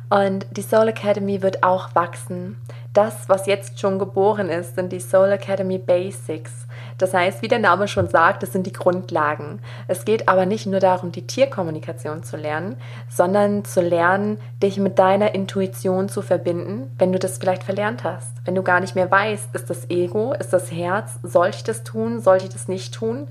Und die Soul Academy wird auch wachsen. Das, was jetzt schon geboren ist, sind die Soul Academy Basics. Das heißt, wie der Name schon sagt, das sind die Grundlagen. Es geht aber nicht nur darum, die Tierkommunikation zu lernen, sondern zu lernen, dich mit deiner Intuition zu verbinden, wenn du das vielleicht verlernt hast. Wenn du gar nicht mehr weißt, ist das Ego, ist das Herz, soll ich das tun, soll ich das nicht tun?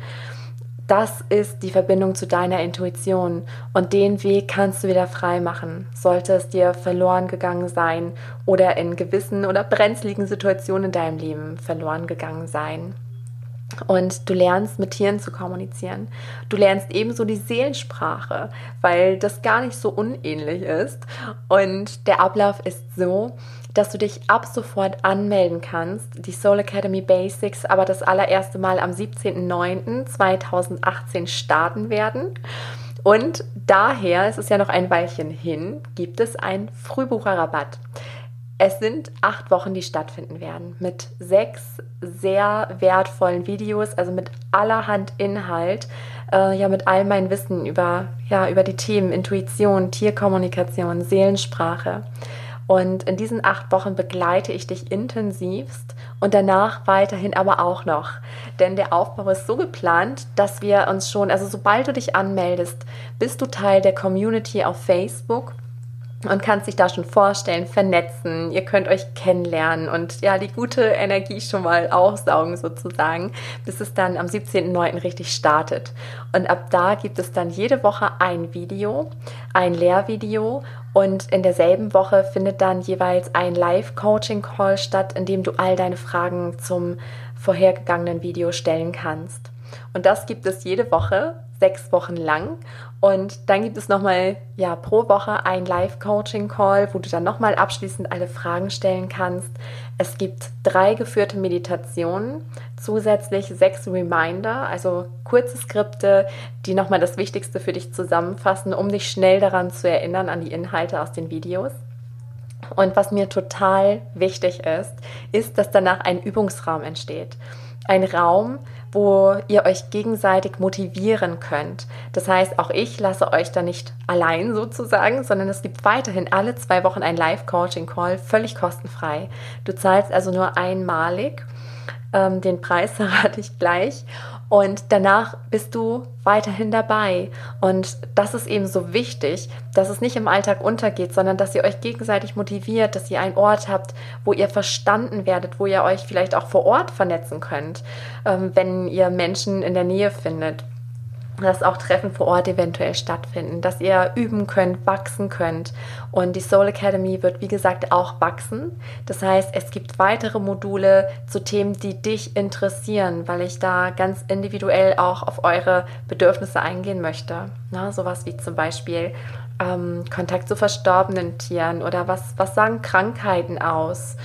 Das ist die Verbindung zu deiner Intuition und den Weg kannst du wieder frei machen. Sollte es dir verloren gegangen sein oder in gewissen oder brenzligen Situationen in deinem Leben verloren gegangen sein. Und du lernst mit Tieren zu kommunizieren. Du lernst ebenso die Seelensprache, weil das gar nicht so unähnlich ist. Und der Ablauf ist so, dass du dich ab sofort anmelden kannst. Die Soul Academy Basics aber das allererste Mal am 17.09.2018 starten werden. Und daher, es ist ja noch ein Weilchen hin, gibt es einen Frühbucherrabatt. Es sind acht Wochen, die stattfinden werden, mit sechs sehr wertvollen Videos, also mit allerhand Inhalt, äh, ja, mit all meinem Wissen über, ja, über die Themen Intuition, Tierkommunikation, Seelensprache. Und in diesen acht Wochen begleite ich dich intensivst und danach weiterhin aber auch noch. Denn der Aufbau ist so geplant, dass wir uns schon, also sobald du dich anmeldest, bist du Teil der Community auf Facebook und kannst dich da schon vorstellen, vernetzen. Ihr könnt euch kennenlernen und ja, die gute Energie schon mal aufsaugen sozusagen, bis es dann am 17.09. richtig startet. Und ab da gibt es dann jede Woche ein Video, ein Lehrvideo und in derselben Woche findet dann jeweils ein Live-Coaching-Call statt, in dem du all deine Fragen zum vorhergegangenen Video stellen kannst. Und das gibt es jede Woche, sechs Wochen lang. Und dann gibt es nochmal ja, pro Woche ein Live-Coaching-Call, wo du dann nochmal abschließend alle Fragen stellen kannst. Es gibt drei geführte Meditationen, zusätzlich sechs Reminder, also kurze Skripte, die nochmal das Wichtigste für dich zusammenfassen, um dich schnell daran zu erinnern an die Inhalte aus den Videos. Und was mir total wichtig ist, ist, dass danach ein Übungsraum entsteht. Ein Raum, wo ihr euch gegenseitig motivieren könnt. Das heißt, auch ich lasse euch da nicht allein sozusagen, sondern es gibt weiterhin alle zwei Wochen ein Live-Coaching-Call, völlig kostenfrei. Du zahlst also nur einmalig. Ähm, den Preis verrate ich gleich. Und danach bist du weiterhin dabei. Und das ist eben so wichtig, dass es nicht im Alltag untergeht, sondern dass ihr euch gegenseitig motiviert, dass ihr einen Ort habt, wo ihr verstanden werdet, wo ihr euch vielleicht auch vor Ort vernetzen könnt, ähm, wenn ihr Menschen in der Nähe findet dass auch Treffen vor Ort eventuell stattfinden, dass ihr üben könnt, wachsen könnt. Und die Soul Academy wird, wie gesagt, auch wachsen. Das heißt, es gibt weitere Module zu Themen, die dich interessieren, weil ich da ganz individuell auch auf eure Bedürfnisse eingehen möchte. Na, sowas wie zum Beispiel ähm, Kontakt zu verstorbenen Tieren oder was, was sagen Krankheiten aus?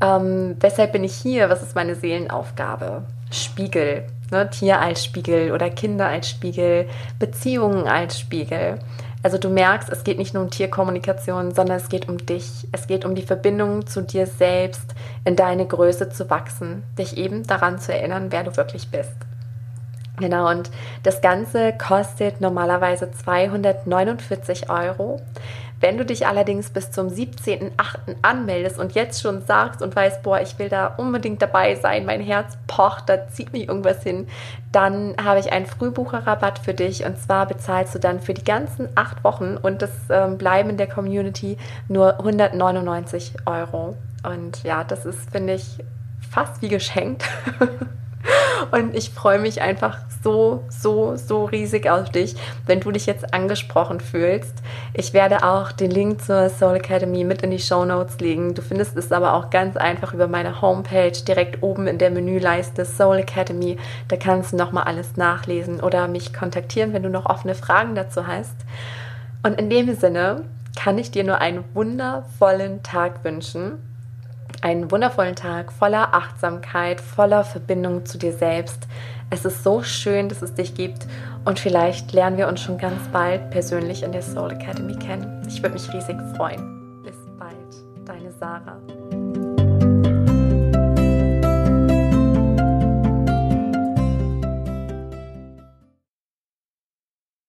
Ähm, weshalb bin ich hier? Was ist meine Seelenaufgabe? Spiegel Ne? Tier als Spiegel oder Kinder als Spiegel, Beziehungen als Spiegel. Also du merkst, es geht nicht nur um Tierkommunikation, sondern es geht um dich. Es geht um die Verbindung zu dir selbst, in deine Größe zu wachsen, dich eben daran zu erinnern, wer du wirklich bist. Genau, und das Ganze kostet normalerweise 249 Euro. Wenn du dich allerdings bis zum 17.08. anmeldest und jetzt schon sagst und weißt, boah, ich will da unbedingt dabei sein, mein Herz pocht, da zieht mich irgendwas hin, dann habe ich einen Frühbucherrabatt für dich und zwar bezahlst du dann für die ganzen acht Wochen und das ähm, Bleiben in der Community nur 199 Euro. Und ja, das ist, finde ich, fast wie geschenkt. Und ich freue mich einfach so, so, so riesig auf dich, wenn du dich jetzt angesprochen fühlst. Ich werde auch den Link zur Soul Academy mit in die Show Notes legen. Du findest es aber auch ganz einfach über meine Homepage direkt oben in der Menüleiste Soul Academy. Da kannst du nochmal alles nachlesen oder mich kontaktieren, wenn du noch offene Fragen dazu hast. Und in dem Sinne kann ich dir nur einen wundervollen Tag wünschen einen wundervollen Tag voller Achtsamkeit, voller Verbindung zu dir selbst. Es ist so schön, dass es dich gibt und vielleicht lernen wir uns schon ganz bald persönlich in der Soul Academy kennen. Ich würde mich riesig freuen. Bis bald, deine Sarah.